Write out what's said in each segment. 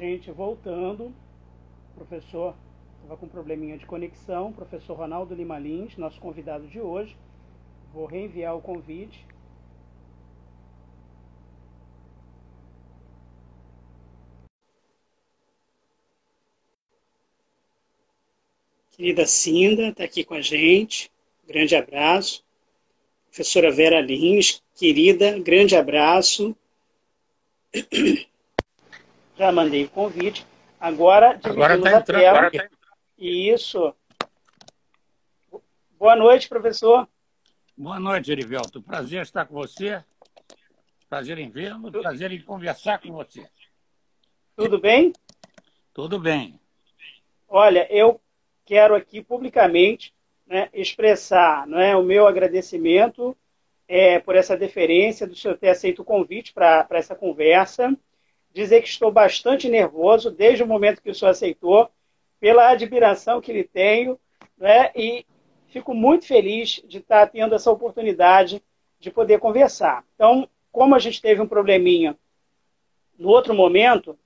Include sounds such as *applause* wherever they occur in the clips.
Gente, voltando, professor estava com um probleminha de conexão, professor Ronaldo Lima Lins, nosso convidado de hoje. Vou reenviar o convite. Querida Cinda está aqui com a gente. Grande abraço. Professora Vera Lins, querida, grande abraço. *clears throat* Já mandei o convite. Agora, agora está entrando. Agora tá... Isso. Boa noite, professor. Boa noite, Erivelto. Prazer estar com você. Prazer em vê-lo. Prazer em conversar com você. Tudo bem? Tudo bem. Olha, eu quero aqui publicamente né, expressar né, o meu agradecimento é, por essa deferência do senhor ter aceito o convite para essa conversa dizer que estou bastante nervoso desde o momento que o senhor aceitou, pela admiração que lhe tenho, né? e fico muito feliz de estar tendo essa oportunidade de poder conversar. Então, como a gente teve um probleminha no outro momento,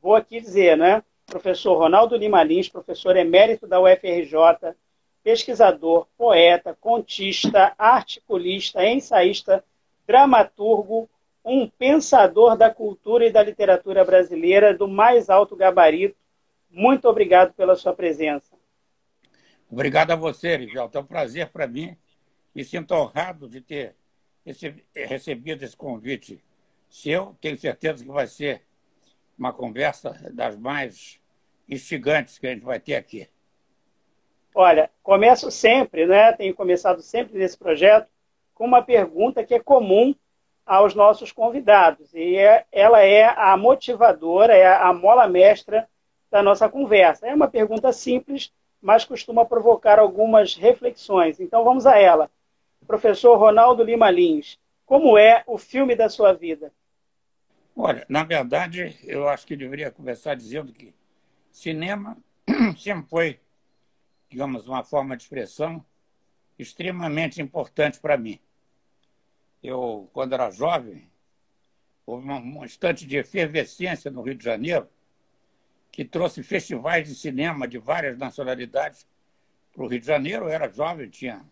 vou aqui dizer, né? Professor Ronaldo Lima Lins, professor emérito da UFRJ, pesquisador, poeta, contista, articulista, ensaísta, dramaturgo, um pensador da cultura e da literatura brasileira do mais alto gabarito. Muito obrigado pela sua presença. Obrigado a você, Rivelto. É um prazer para mim. Me sinto honrado de ter recebido esse convite seu. Tenho certeza que vai ser uma conversa das mais instigantes que a gente vai ter aqui. Olha, começo sempre, né? Tenho começado sempre nesse projeto com uma pergunta que é comum aos nossos convidados. E é, ela é a motivadora, é a mola mestra da nossa conversa. É uma pergunta simples, mas costuma provocar algumas reflexões. Então vamos a ela. Professor Ronaldo Lima Lins, como é o filme da sua vida? Olha, na verdade, eu acho que deveria começar dizendo que cinema *clears throat* sempre foi, digamos, uma forma de expressão extremamente importante para mim eu, quando era jovem, houve um instante de efervescência no Rio de Janeiro que trouxe festivais de cinema de várias nacionalidades para o Rio de Janeiro. Eu era jovem, tinha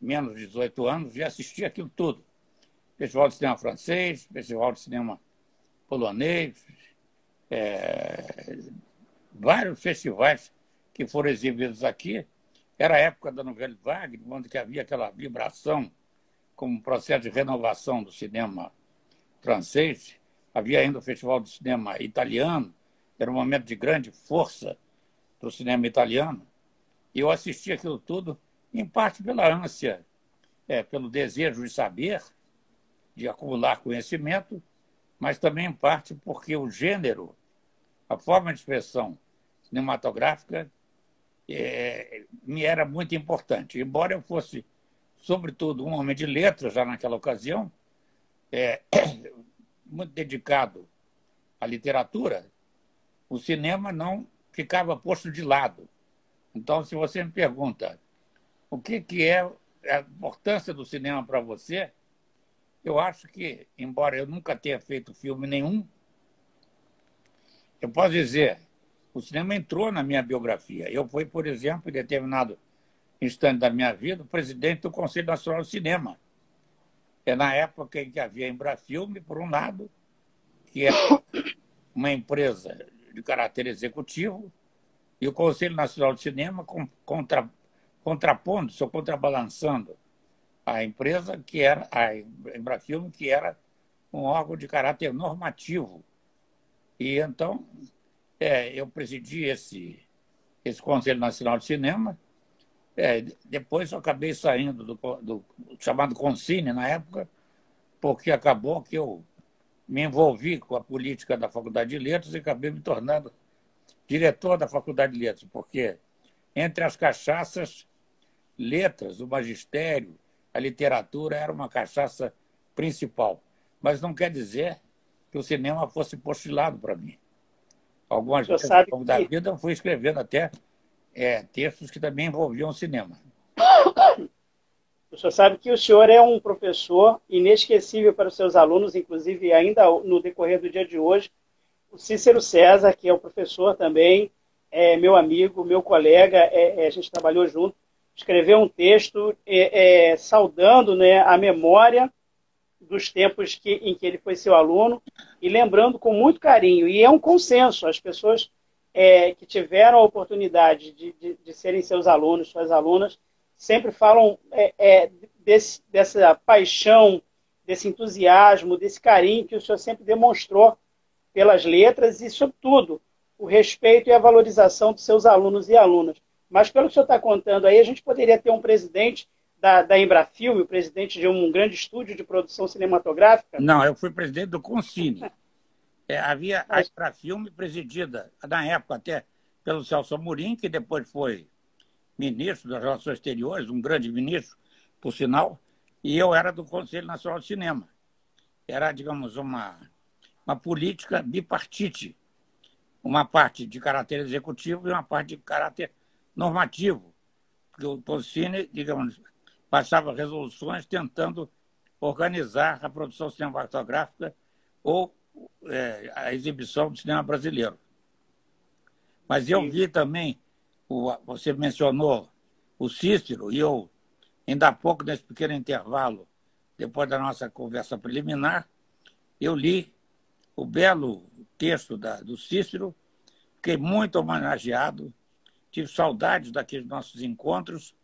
menos de 18 anos e assistia aquilo tudo. Festival de cinema francês, festival de cinema polonês, é, vários festivais que foram exibidos aqui. Era a época da novela Wagner, onde havia aquela vibração como processo de renovação do cinema francês. Havia ainda o Festival do Cinema Italiano, era um momento de grande força do cinema italiano. E eu assisti aquilo tudo, em parte pela ânsia, é, pelo desejo de saber, de acumular conhecimento, mas também em parte porque o gênero, a forma de expressão cinematográfica, é, me era muito importante. Embora eu fosse sobretudo um homem de letras já naquela ocasião, é, *coughs* muito dedicado à literatura, o cinema não ficava posto de lado. Então, se você me pergunta o que, que é a importância do cinema para você, eu acho que, embora eu nunca tenha feito filme nenhum, eu posso dizer, o cinema entrou na minha biografia. Eu fui, por exemplo, em determinado instante da minha vida, o presidente do Conselho Nacional de Cinema. É na época em que havia Embrafilme, por um lado, que é uma empresa de caráter executivo, e o Conselho Nacional de Cinema contra, contrapondo-se ou contrabalançando a empresa, que era a Embrafilme, que era um órgão de caráter normativo. E então é, eu presidi esse, esse Conselho Nacional de Cinema, é, depois eu acabei saindo do, do, chamado Consine na época, porque acabou que eu me envolvi com a política da Faculdade de Letras e acabei me tornando diretor da Faculdade de Letras, porque entre as cachaças, letras, o magistério, a literatura era uma cachaça principal. Mas não quer dizer que o cinema fosse postilado para mim. Algumas longo da vida eu fui escrevendo até é, textos que também envolviam cinema. O senhor sabe que o senhor é um professor inesquecível para os seus alunos, inclusive ainda no decorrer do dia de hoje, o Cícero César, que é o professor também, é meu amigo, meu colega, é, é, a gente trabalhou junto, escreveu um texto é, é, saudando né, a memória dos tempos que, em que ele foi seu aluno e lembrando com muito carinho. E é um consenso, as pessoas é, que tiveram a oportunidade de, de, de, serem seus alunos, suas alunas, sempre falam é, é, desse, dessa paixão, desse entusiasmo, desse carinho que o senhor sempre demonstrou pelas letras e, sobretudo, o respeito e a valorização dos seus alunos e alunas. Mas, pelo que o senhor está contando aí, a gente poderia ter um presidente da, da Embrafilme, o presidente de um grande estúdio de produção cinematográfica? Não, eu fui presidente do Concine. *laughs* É, havia a Embrafilme presidida, na época até pelo Celso Amorim, que depois foi ministro das Relações Exteriores, um grande ministro, por sinal, e eu era do Conselho Nacional de Cinema. Era, digamos, uma, uma política bipartite, uma parte de caráter executivo e uma parte de caráter normativo. Porque o Concine, digamos, passava resoluções tentando organizar a produção cinematográfica ou é, a exibição do cinema brasileiro. Mas eu vi também, o, você mencionou o Cícero, e eu, ainda há pouco, nesse pequeno intervalo, depois da nossa conversa preliminar, eu li o belo texto da, do Cícero, fiquei muito homenageado, tive saudades daqueles nossos encontros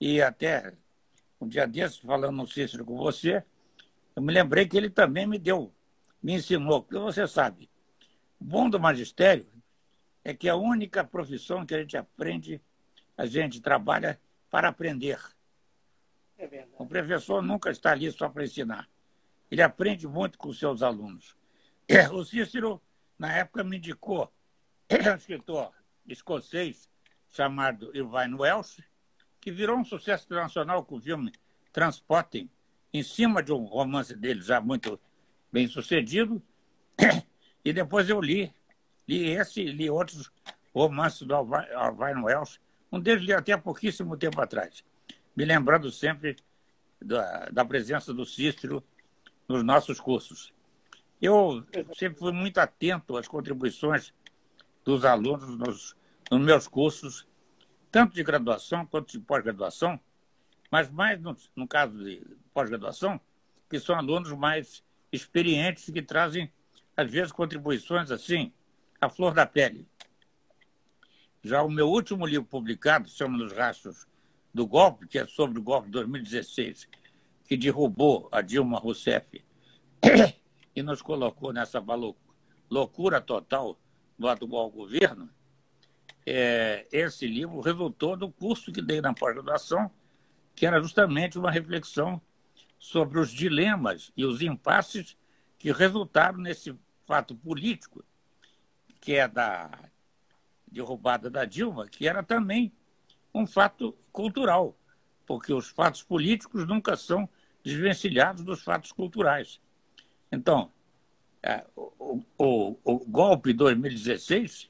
e até um dia desses, falando no Cícero com você, eu me lembrei que ele também me deu, me ensinou, porque você sabe, o bom do magistério é que a única profissão que a gente aprende, a gente trabalha para aprender. É o professor nunca está ali só para ensinar. Ele aprende muito com seus alunos. O Cícero, na época, me indicou um escritor escocês chamado Irvine Welsh, que virou um sucesso internacional com o filme Transporting, em cima de um romance dele já muito bem sucedido. E depois eu li, li esse li outros romances do Alvin Wells, um deles li até há pouquíssimo tempo atrás, me lembrando sempre da, da presença do Cícero nos nossos cursos. Eu sempre fui muito atento às contribuições dos alunos nos, nos meus cursos tanto de graduação quanto de pós-graduação, mas mais no, no caso de pós-graduação, que são alunos mais experientes que trazem, às vezes, contribuições assim, à flor da pele. Já o meu último livro publicado, chama Nos Rastros do Golpe, que é sobre o golpe de 2016, que derrubou a Dilma Rousseff *coughs* e nos colocou nessa loucura total do atual governo, é, esse livro resultou do curso que dei na pós-graduação, que era justamente uma reflexão sobre os dilemas e os impasses que resultaram nesse fato político, que é da derrubada da Dilma, que era também um fato cultural, porque os fatos políticos nunca são desvencilhados dos fatos culturais. Então, é, o, o, o golpe de 2016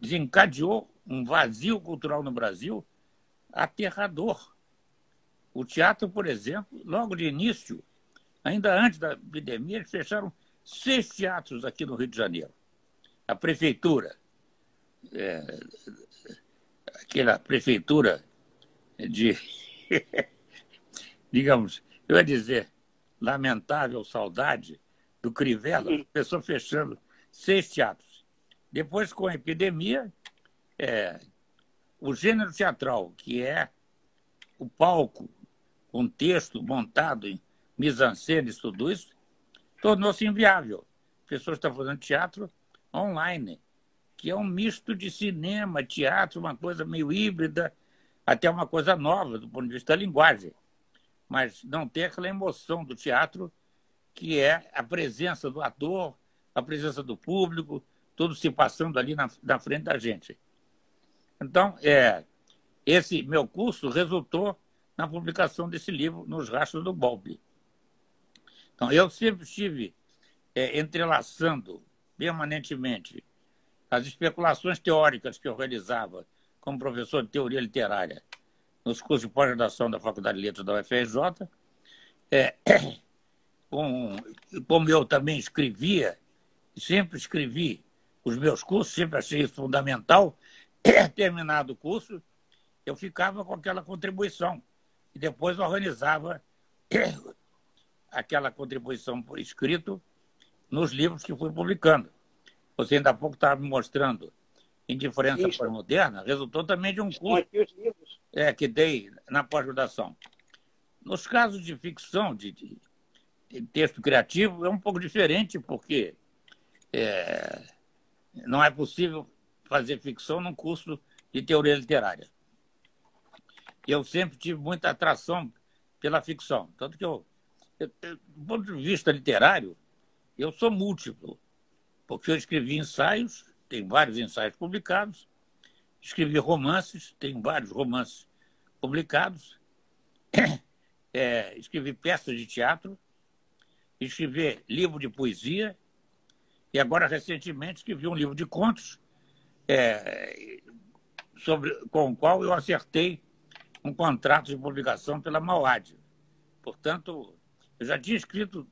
desencadeou um vazio cultural no Brasil aterrador. O teatro, por exemplo, logo de início, ainda antes da epidemia, eles fecharam seis teatros aqui no Rio de Janeiro. A prefeitura, é, aquela prefeitura de, *laughs* digamos, eu ia dizer, lamentável saudade do Crivella, uhum. pessoa fechando seis teatros. Depois, com a epidemia, é, o gênero teatral, que é o palco, com texto montado em mise-en-scène, tudo isso, tornou-se inviável. Pessoas estão fazendo teatro online, que é um misto de cinema, teatro, uma coisa meio híbrida, até uma coisa nova do ponto de vista da linguagem. Mas não tem aquela emoção do teatro, que é a presença do ator, a presença do público, tudo se passando ali na, na frente da gente. Então, é, esse meu curso resultou na publicação desse livro, Nos Rastros do Golpe. Então, eu sempre estive é, entrelaçando permanentemente as especulações teóricas que eu realizava como professor de teoria literária nos cursos de pós-graduação da Faculdade de Letras da UFRJ, é, *coughs* com, como eu também escrevia sempre escrevi os meus cursos, sempre achei isso fundamental. *coughs* Terminado o curso, eu ficava com aquela contribuição e depois organizava *coughs* aquela contribuição por escrito nos livros que fui publicando. Você ainda há pouco estava me mostrando Indiferença Pós-Moderna, resultou também de um curso é, que dei na pós-graduação. Nos casos de ficção, de, de, de, texto criativo, é um pouco diferente, porque é, não é possível fazer ficção num curso de teoria literária. Eu sempre tive muita atração pela ficção, tanto que eu, eu, do ponto de vista literário, eu sou múltiplo, porque eu escrevi ensaios, tenho vários ensaios publicados, escrevi romances, tenho vários romances publicados, *coughs* é, escrevi peças de teatro, escrevi livro de poesia e agora, recentemente, escrevi um livro de contos é, sobre, com o qual eu acertei um contrato de publicação pela Mauad. Portanto, eu já tinha escrito,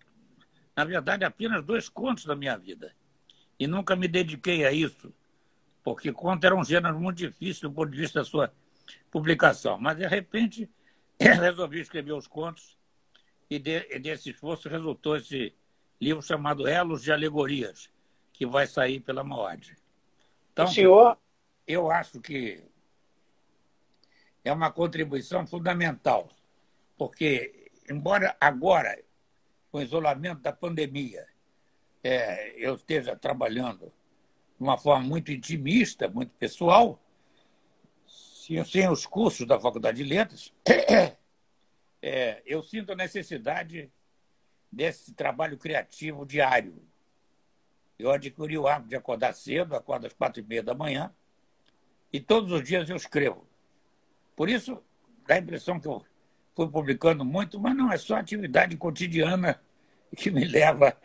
na verdade, apenas dois contos da minha vida. E nunca me dediquei a isso, porque conto era um gênero muito difícil do ponto de vista da sua publicação. Mas, de repente, *clears throat* resolvi escrever os contos e, de, e desse esforço resultou esse livro chamado Elos de Alegorias, que vai sair pela Moad. Então, o senhor... eu acho que é uma contribuição fundamental, porque, embora agora, com o isolamento da pandemia, é, eu esteja trabalhando de uma forma muito intimista, muito pessoal, sem os cursos da Faculdade de Letras, *coughs* é, eu sinto a necessidade desse trabalho criativo diário. Eu adquiri o hábito de acordar cedo, acordo às quatro e meia da manhã, e todos os dias eu escrevo. Por isso, dá a impressão que eu fui publicando muito, mas não é só atividade cotidiana que me leva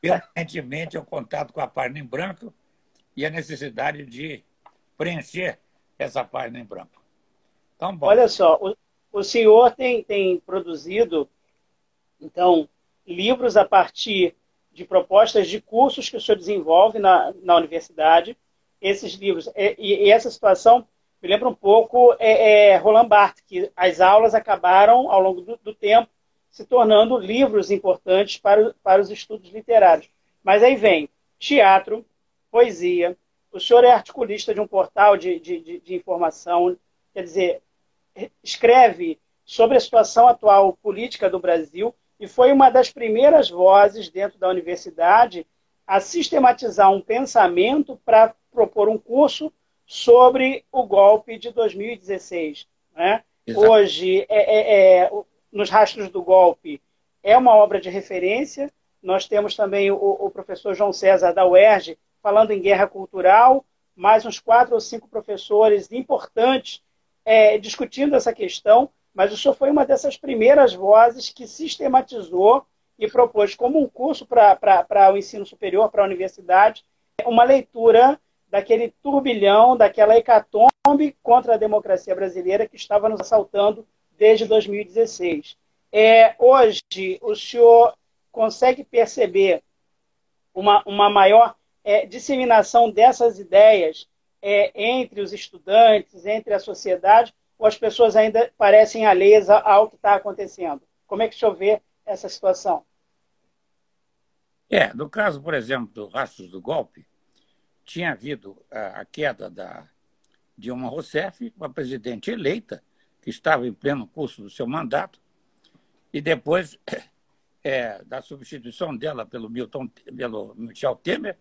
permanentemente ao contato com a página em branco e a necessidade de preencher essa página em branco. Então, bom. Olha só, o, o senhor tem, tem produzido, então, livros a partir de propostas de cursos que o senhor desenvolve na, na universidade. Esses livros, e, e essa situação me lembra um pouco é, é, Roland Barthes, que as aulas acabaram, ao longo do, do, tempo, se tornando livros importantes para, para os estudos literários. Mas aí vem teatro, poesia. O senhor é articulista de um portal de, de, de, de informação, quer dizer, escreve sobre a situação atual política do Brasil e foi uma das primeiras vozes dentro da universidade a sistematizar um pensamento para propor um curso sobre o golpe de 2016. Né? Hoje, é, é, é, nos rastros do golpe, é uma obra de referência. Nós temos também o, o professor João César da UERJ falando em guerra cultural, mais uns quatro ou cinco professores importantes é, discutindo essa questão mas o senhor foi uma dessas primeiras vozes que sistematizou e propôs como um curso para o ensino superior, para a universidade, uma leitura daquele turbilhão, daquela hecatombe contra a democracia brasileira que estava nos assaltando desde 2016. É, hoje, o senhor consegue perceber uma, uma maior é, disseminação dessas ideias é, entre os estudantes, entre a sociedade, ou as pessoas ainda parecem alheias ao que está acontecendo? Como é que o senhor vê essa situação? É, no caso, por exemplo, do Rastros do Golpe, tinha havido a, a queda da Dilma Rousseff, uma presidente eleita, que estava em pleno curso do seu mandato, e depois é, *coughs* da substituição dela pelo, Milton, pelo Michel Temer,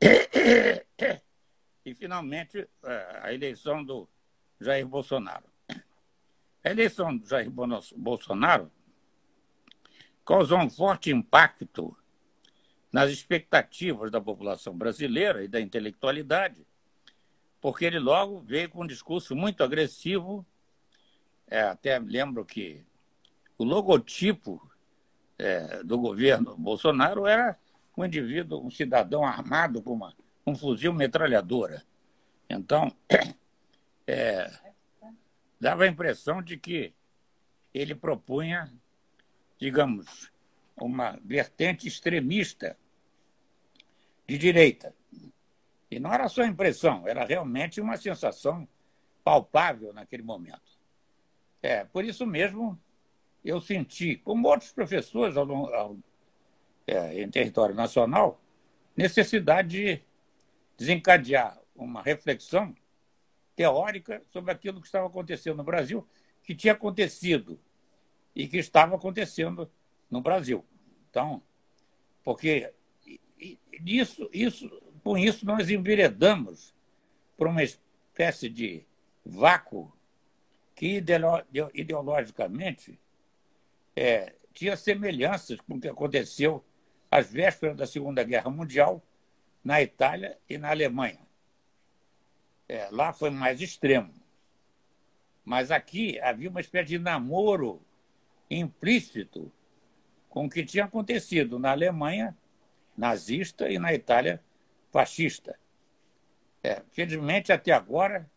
*coughs* e finalmente é, a eleição do Jair Bolsonaro. A eleição do Jair Bolsonaro causou um forte impacto nas expectativas da população brasileira e da intelectualidade, porque ele logo veio com um discurso muito agressivo. É, até lembro que o logotipo é, do governo Bolsonaro era um indivíduo, um cidadão armado com uma, um fuzil metralhadora. Então, *coughs* é, dava a impressão de que ele propunha, digamos, uma vertente extremista de direita. E não era só impressão, era realmente uma sensação palpável naquele momento. É, por isso mesmo, eu senti, como outros professores ao, ao, é, em território nacional, necessidade de desencadear uma reflexão teórica sobre aquilo que estava acontecendo no Brasil, que tinha acontecido e que estava acontecendo no Brasil. Então, porque isso, isso, com isso nós enveredamos para uma espécie de vácuo que ideologicamente é, tinha semelhanças com o que aconteceu às vésperas da Segunda Guerra Mundial na Itália e na Alemanha. É, lá foi mais extremo. Mas aqui havia uma espécie de namoro implícito com o que tinha acontecido na Alemanha nazista e na Itália fascista. É, felizmente, até agora,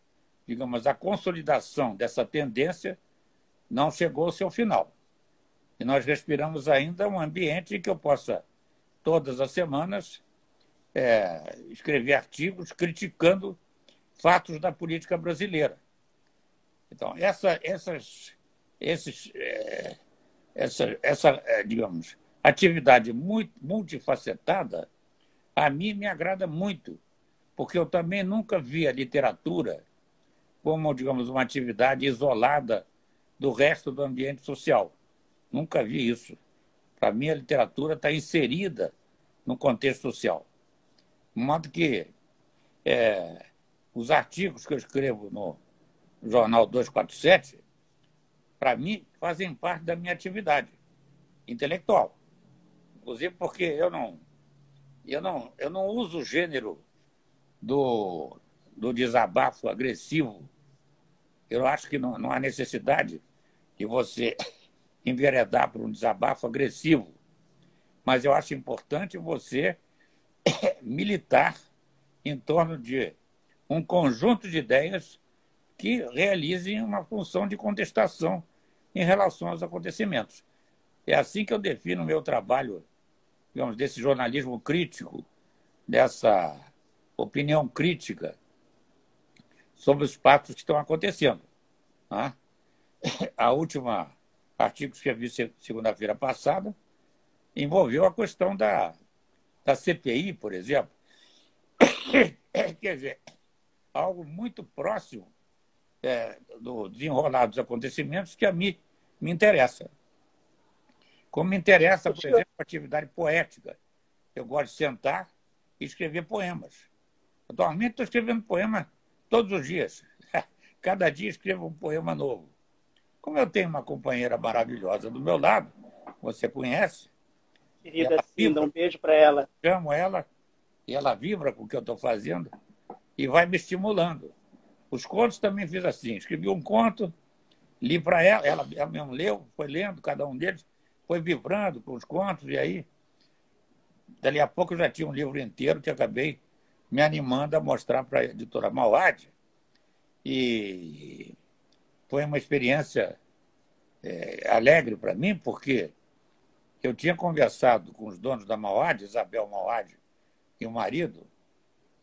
digamos, a consolidação dessa tendência não chegou ao seu final. E nós respiramos ainda um ambiente em que eu possa, todas as semanas, é, escrever artigos criticando fatos da política brasileira. Então, essa, essas, esses, é, essa, essa, é, digamos, atividade muito, multifacetada, a mim me agrada muito, porque eu também nunca vi a literatura como, digamos, uma atividade isolada do resto do ambiente social. Nunca vi isso. Para mim, a literatura está inserida no contexto social. De modo que é, os artigos que eu escrevo no Jornal 247, para mim, fazem parte da minha atividade intelectual. Inclusive porque eu não, eu não, eu não uso o gênero do, do desabafo agressivo. Eu acho que não, não há necessidade de você *coughs* enveredar para um desabafo agressivo. Mas eu acho importante você *coughs* militar em torno de um conjunto de ideias que realizem uma função de contestação em relação aos acontecimentos. É assim que eu defino o meu trabalho, digamos, desse jornalismo crítico, dessa opinião crítica sobre os fatos que estão acontecendo. Né? A última artigo que escrevi segunda-feira passada envolveu a questão da, da CPI, por exemplo. *coughs* Quer dizer, algo muito próximo é, do desenrolar dos acontecimentos que a mim me interessa. Como me interessa, por exemplo, atividade poética. Eu gosto de sentar e escrever poemas. Atualmente estou escrevendo poema todos os dias. *laughs* Cada dia escrevo um poema novo. Como eu tenho uma companheira maravilhosa do meu lado, você conhece. Querida Cinda, um beijo para ela. Chamo ela e ela vibra com o que eu estou fazendo e vai me estimulando. Os contos também fiz assim, escrevi um conto, li para ela, ela, ela mesmo leu, foi lendo cada um deles, foi vibrando com os contos, e aí, dali a pouco eu já tinha um livro inteiro que acabei me animando a mostrar para a editora Mauad. E foi uma experiência é, alegre para mim, porque eu tinha conversado com os donos da Mauad, Isabel Mauad e o marido,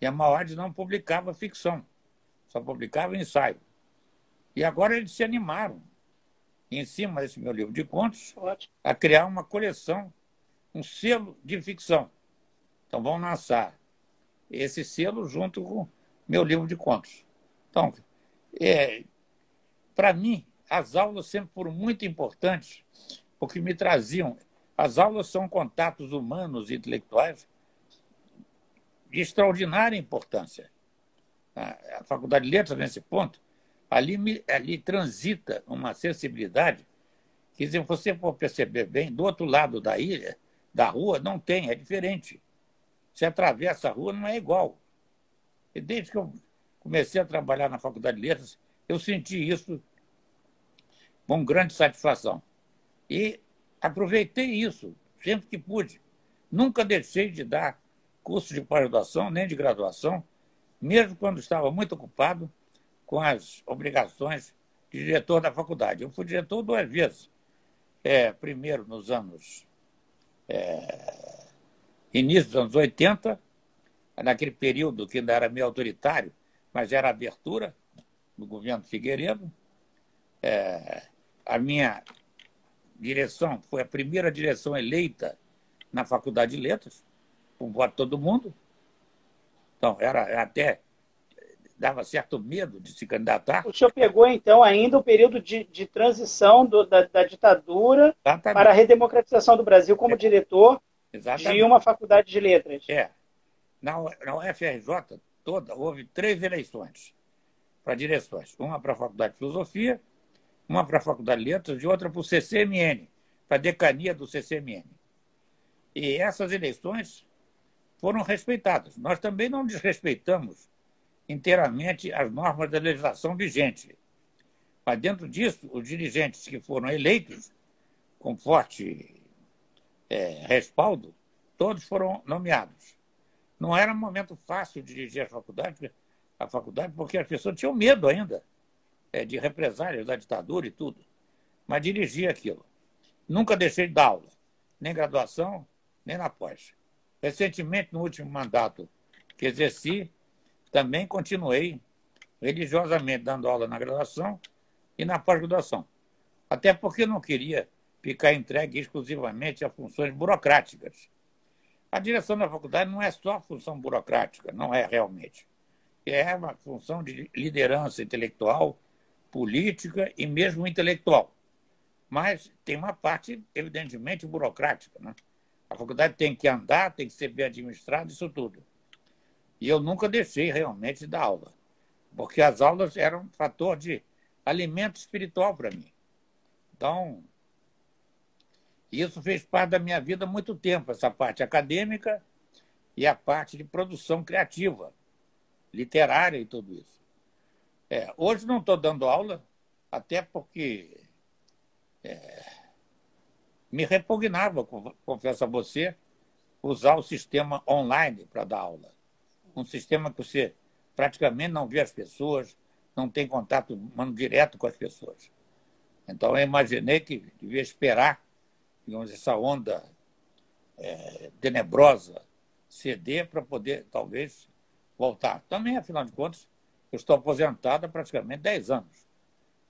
e a Mauad não publicava ficção, só publicava ensaio. E agora eles se animaram, em cima desse meu livro de contos, Ótimo. a criar uma coleção, um selo de ficção. Então vão lançar esse selo junto com meu livro de contos. Então, é, para mim, as aulas sempre foram muito importantes, porque me traziam. As aulas são contatos humanos e intelectuais de extraordinária importância. A Faculdade de Letras, nesse ponto, ali, ali transita uma sensibilidade que, se você for perceber bem, do outro lado da ilha, da rua, não tem, é diferente. Você atravessa a rua, não é igual. E desde que eu comecei a trabalhar na Faculdade de Letras, eu senti isso com grande satisfação. E aproveitei isso sempre que pude. Nunca deixei de dar curso de pós-graduação, nem de graduação, mesmo quando estava muito ocupado com as obrigações de diretor da faculdade. Eu fui diretor duas vezes. É, primeiro nos anos. É, início dos anos 80 naquele período que ainda era meio autoritário, mas era abertura do governo Figueiredo. É, a minha direção foi a primeira direção eleita na Faculdade de Letras, com voto de todo mundo. Então, era até dava certo medo de se candidatar. O senhor pegou, então, ainda o período de, de transição do, da, da, ditadura Exatamente. para a redemocratização do Brasil como é. diretor Exatamente. de uma faculdade de letras. É. Na, na UFRJ toda, houve três eleições para direções. Uma para a Faculdade de Filosofia, uma para a Faculdade de Letras e outra para o CCMN, para a decania do CCMN. E essas eleições foram respeitadas. Nós também não desrespeitamos inteiramente as normas da legislação vigente. Mas, dentro disso, os dirigentes que foram eleitos com forte é, respaldo, todos foram nomeados. Não era um momento fácil dirigir a faculdade, a faculdade porque as pessoas tinham medo ainda é, de represálias da ditadura e tudo. Mas dirigi aquilo. Nunca deixei de dar aula, nem graduação, nem na pós. Recentemente, no último mandato que exerci, também continuei religiosamente dando aula na graduação e na pós-graduação. Até porque não queria ficar entregue exclusivamente a funções burocráticas. A direção da faculdade não é só função burocrática, não é realmente. É uma função de liderança intelectual, política e mesmo intelectual. Mas tem uma parte, evidentemente, burocrática. Né? A faculdade tem que andar, tem que ser bem administrada, isso tudo. E eu nunca deixei realmente dar aula, porque as aulas eram um fator de alimento espiritual para mim. Então, isso fez parte da minha vida há muito tempo, essa parte acadêmica e a parte de produção criativa, literária e tudo isso. É, hoje não estou dando aula, até porque é, me repugnava, confesso a você, usar o sistema online para dar aula um sistema que você praticamente não vê as pessoas, não tem contato humano direto com as pessoas. Então, eu imaginei que devia esperar, digamos, essa onda é, tenebrosa ceder para poder, talvez, voltar. Também, afinal de contas, eu estou aposentado há praticamente 10 anos.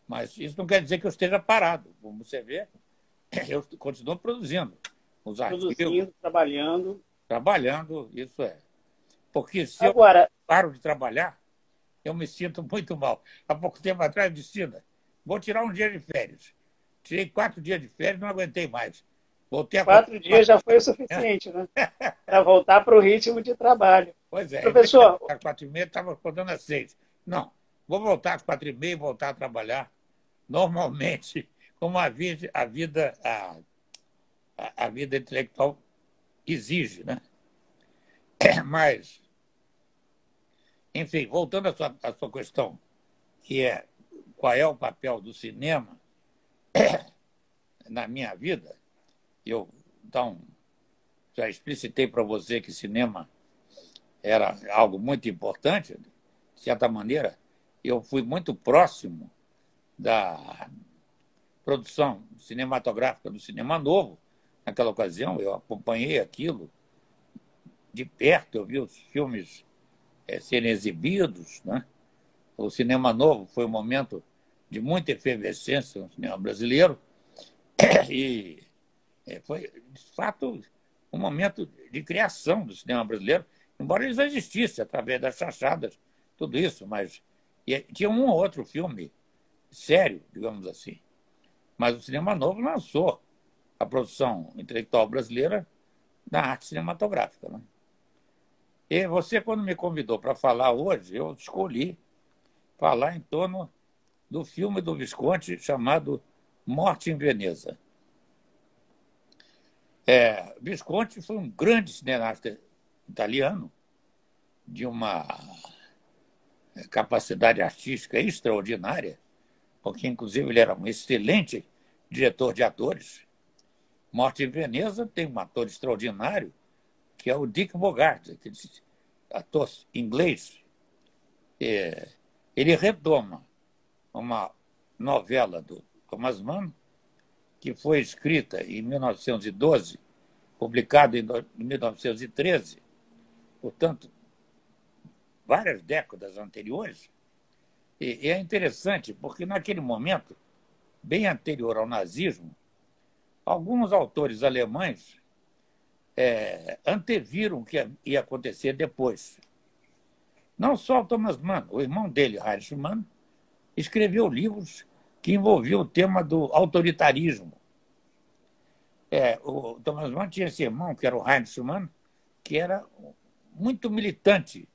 Mas isso não quer dizer que eu esteja parado. Como você vê, *clears throat* eu continuo produzindo. Os produzindo, artigos, trabalhando. Trabalhando, isso é. Porque se Agora... eu paro de trabalhar, eu me sinto muito mal. Há pouco tempo atrás, disse, vou tirar um dia de férias. Tirei quatro dias de férias, não aguentei mais. Voltei a quatro dias já foi o suficiente, né? *laughs* Para voltar para o ritmo de trabalho. Pois é. Professor. Às quatro e meia estava acordando às seis. Não, vou voltar às quatro e meia e voltar a trabalhar normalmente, como a vida, a vida, a, a vida intelectual exige, né? Mas enfim, voltando à sua, à sua questão, que é qual é o papel do cinema *coughs* na minha vida, eu então já explicitei para você que cinema era algo muito importante, de certa maneira, eu fui muito próximo da produção cinematográfica do Cinema Novo. Naquela ocasião, eu acompanhei aquilo de perto, eu vi os filmes é, serem exibidos. Né? O cinema novo foi um momento de muita efervescência no cinema brasileiro *coughs* e é, foi, de fato, um momento de criação do cinema brasileiro, embora ele já existisse através das chachadas, tudo isso, mas e, tinha um ou outro filme sério, digamos assim. Mas o cinema novo lançou a produção intelectual brasileira na arte cinematográfica. Né? E você, quando me convidou para falar hoje, eu escolhi falar em torno do filme do Visconti chamado Morte em Veneza. É, Visconti foi um grande cineasta italiano, de uma capacidade artística extraordinária, porque, inclusive, ele era um excelente diretor de atores. Morte em Veneza tem um ator extraordinário, que é o Dick Bogart, ator inglês. É, ele retoma uma novela do Thomas Mann, que foi escrita em 1912, publicada em 1913, portanto, várias décadas anteriores. E é interessante, porque naquele momento, bem anterior ao nazismo, alguns autores alemães é, anteviram o que ia acontecer depois. Não só Thomas Mann, o irmão dele, Heinrich Mann, escreveu livros que envolviam o tema do autoritarismo. É, o Thomas Mann tinha esse irmão, que era o Heinrich Mann, que era muito militante,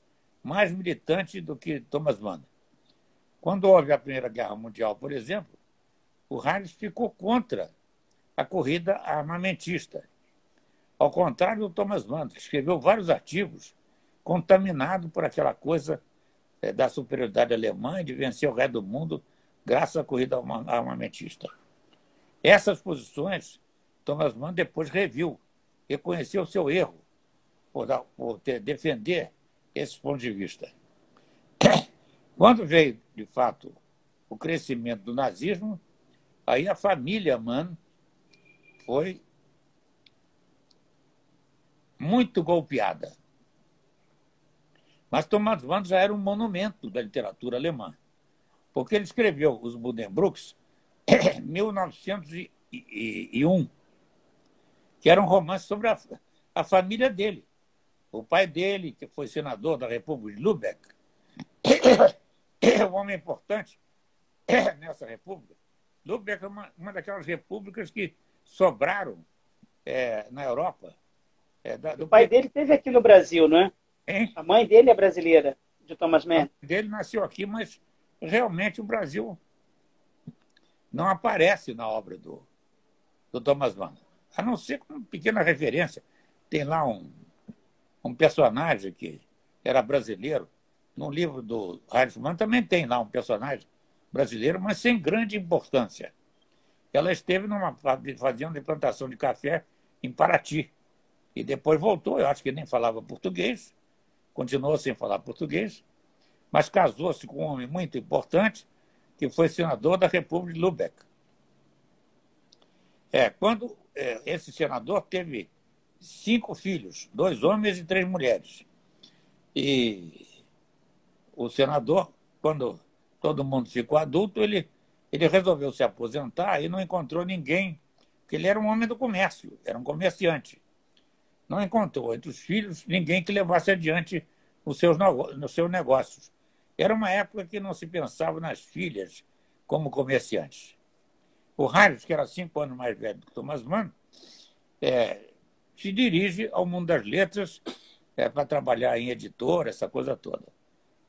mais militante do que Thomas Mann. Quando houve a Primeira Guerra Mundial, por exemplo, o Heinrich ficou contra a corrida armamentista. Ao contrário do Thomas Mann, que escreveu vários artigos contaminado por aquela coisa é, da superioridade alemã e de vencer o resto do mundo graças à corrida armamentista. Essas posições, Thomas Mann depois reviu, reconheceu seu erro por, por ter, defender esses pontos de vista. *coughs* Quando veio, de fato, o crescimento do nazismo, aí a família Mann foi muito golpeada. Mas Thomas Mann já era um monumento da literatura alemã, porque ele escreveu Os Buddenbrooks em *coughs* 1901, que era um romance sobre a, a família dele. O pai dele, que foi senador da República de Lübeck, *coughs* um homem importante *coughs* nessa república. Lübeck é uma, uma daquelas repúblicas que sobraram é, na Europa. É, da, o pai dele teve aqui no Brasil, não é? Hein? A mãe dele é brasileira, de Thomas Mann. A dele nasceu aqui, mas realmente o Brasil não aparece na obra do, do Thomas Mann. A não ser com uma pequena referência. Tem lá um, um personagem que era brasileiro. No livro do Heinrich Mann também tem lá um personagem brasileiro, mas sem grande importância. Ela esteve numa fazenda de plantação de café em Paraty. E depois voltou, eu acho que nem falava português, continuou sem falar português, mas casou-se com um homem muito importante, que foi senador da República de Lübeck. É, quando é, esse senador teve cinco filhos, dois homens e três mulheres. E o senador, quando todo mundo ficou adulto, ele, ele resolveu se aposentar e não encontrou ninguém, porque ele era um homem do comércio, era um comerciante não encontrou entre os filhos ninguém que levasse adiante os seus, os seus negócios. Era uma época que não se pensava nas filhas como comerciantes. O Harris, que era cinco anos mais velho que Thomas Mann, é, se dirige ao mundo das letras é, para trabalhar em editora, essa coisa toda.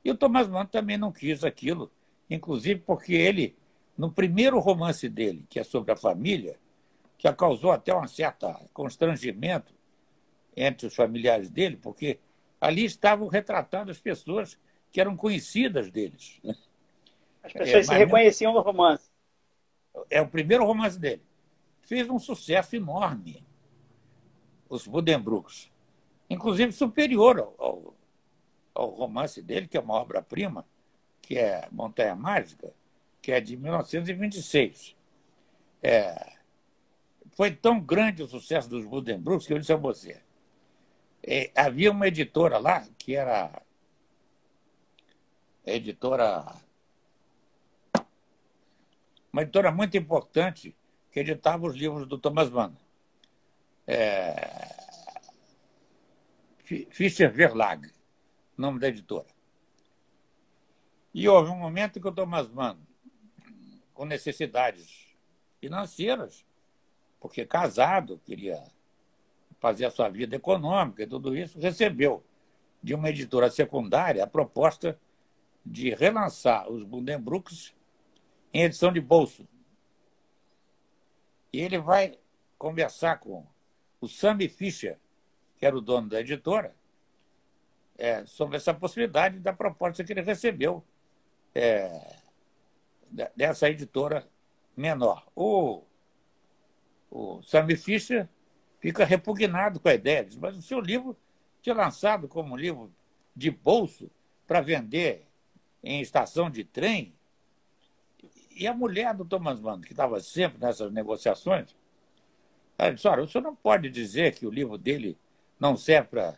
E o Thomas Mann também não quis aquilo, inclusive porque ele, no primeiro romance dele, que é sobre a família, que causou até um certo constrangimento entre os familiares dele, porque ali estavam retratando as pessoas que eram conhecidas deles. As pessoas é, se reconheciam no romance. É o primeiro romance dele. Fez um sucesso enorme, os Buddenbrooks. Inclusive superior ao, ao, ao romance dele, que é uma obra-prima, que é Montanha Mágica, que é de 1926. É, foi tão grande o sucesso dos Buddenbrooks que eu disse a você, é, havia uma editora lá, que era editora. Uma editora muito importante que editava os livros do Thomas Mann. É, Fischer Verlag, nome da editora. E houve um momento que o Thomas Mann, com necessidades financeiras, porque casado, queria fazer a sua vida econômica e tudo isso, recebeu de uma editora secundária a proposta de relançar os Bundenbrooks em edição de bolso. E ele vai conversar com o Sammy Fischer, que era o dono da editora, é, sobre essa possibilidade da proposta que ele recebeu é, dessa editora menor. O, o Sammy Fischer fica repugnado com a ideia. Diz, mas o seu livro tinha lançado como um livro de bolso para vender em estação de trem. E a mulher do Thomas Mann, que estava sempre nessas negociações, ela disse, olha, o senhor não pode dizer que o livro dele não serve para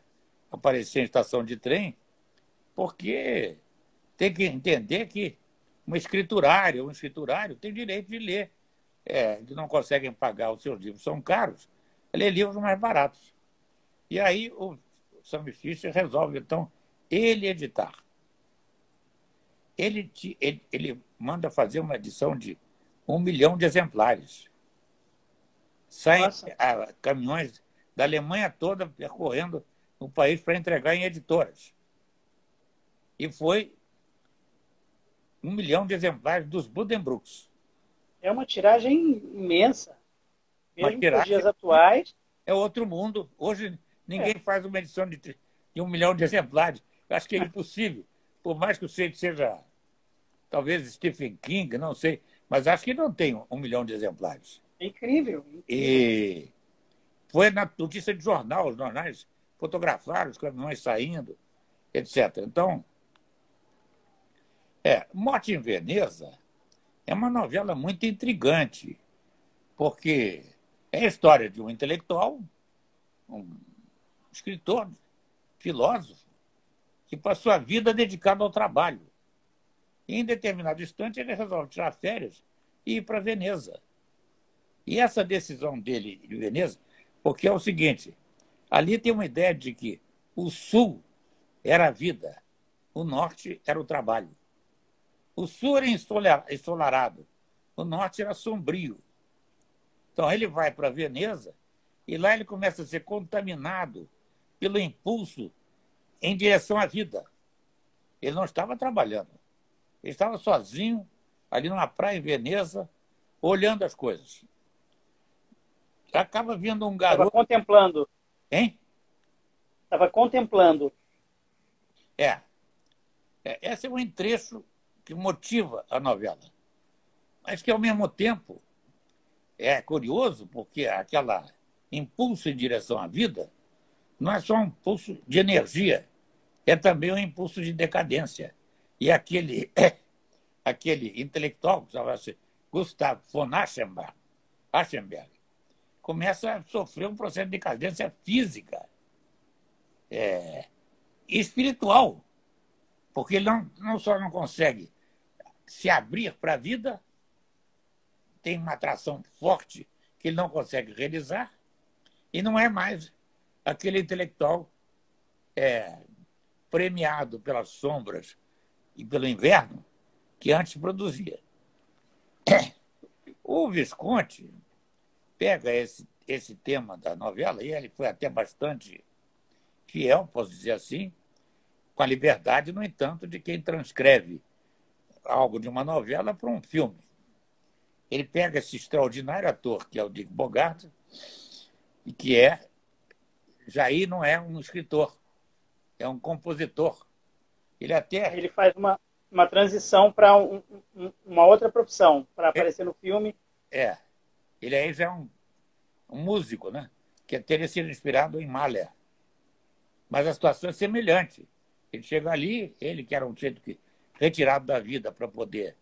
aparecer em estação de trem, porque tem que entender que um escriturário, um escriturário tem direito de ler, é, que não conseguem pagar os seus livros, são caros, ler livros mais baratos. E aí o Sam Fisher resolve, então, ele editar. Ele, ele, ele manda fazer uma edição de um milhão de exemplares. Saem a, caminhões da Alemanha toda percorrendo o país para entregar em editoras. E foi um milhão de exemplares dos Buddenbrooks. É uma tiragem imensa. Mesmo nos dias atuais. É outro mundo. Hoje ninguém é. faz uma edição de, de, um milhão de exemplares. Eu acho que é impossível. Por mais que o sujeito seja, talvez Stephen King, não sei, mas acho que não tem um milhão de exemplares. É incrível. incrível. E foi na notícia de jornal, os jornais fotografaram os caminhões saindo, etc. Então, é, Morte em Veneza é uma novela muito intrigante, porque é a história de um intelectual, um escritor, filósofo, que passou a vida dedicado ao trabalho. E, em determinado instante, ele resolve tirar férias e ir para Veneza. E essa decisão dele de Veneza, porque é o seguinte: ali tem uma ideia de que o sul era a vida, o norte era o trabalho. O sul era ensolarado, o norte era sombrio. Então ele vai para Veneza e lá ele começa a ser contaminado pelo impulso em direção à vida. Ele não estava trabalhando. Ele estava sozinho ali numa praia em Veneza, olhando as coisas. Acaba vindo um garoto. Estava contemplando. Hein? Estava contemplando. É. é. Esse é um trecho que motiva a novela. Mas que, ao mesmo tempo, é curioso, porque aquela impulso em direção à vida não é só um impulso de energia, é também um impulso de decadência. E aquele, *coughs* aquele intelectual, chamava-se Gustav von Aschenberg, Aschenberg, começa a sofrer um processo de decadência física é, e espiritual, porque ele não, não só não consegue se abrir para a vida, tem uma atração forte que ele não consegue realizar, e não é mais aquele intelectual é, premiado pelas sombras e pelo inverno que antes produzia. O Visconti pega esse, esse tema da novela, e ele foi até bastante fiel, posso dizer assim, com a liberdade, no entanto, de quem transcreve algo de uma novela para um filme. Ele pega esse extraordinário ator, que é o Dick Bogart, e que é. Jair não é um escritor, é um compositor. Ele até. Ele faz uma, uma transição para um, um, uma outra profissão, para aparecer é, no filme. É. Ele aí já é um, um músico, né? Que teria sido inspirado em Mahler. Mas a situação é semelhante. Ele chega ali, ele que era um jeito que retirado da vida para poder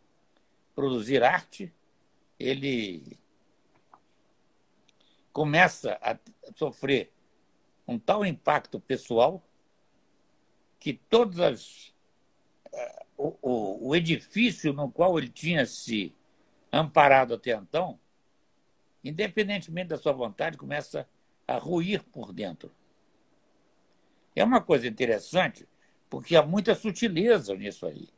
produzir arte, ele começa a sofrer um tal impacto pessoal que todas as eh, o, o, o, edifício no qual ele tinha se amparado até então, independentemente da sua vontade, começa a ruir por dentro. É uma coisa interessante, porque há muita sutileza nisso aí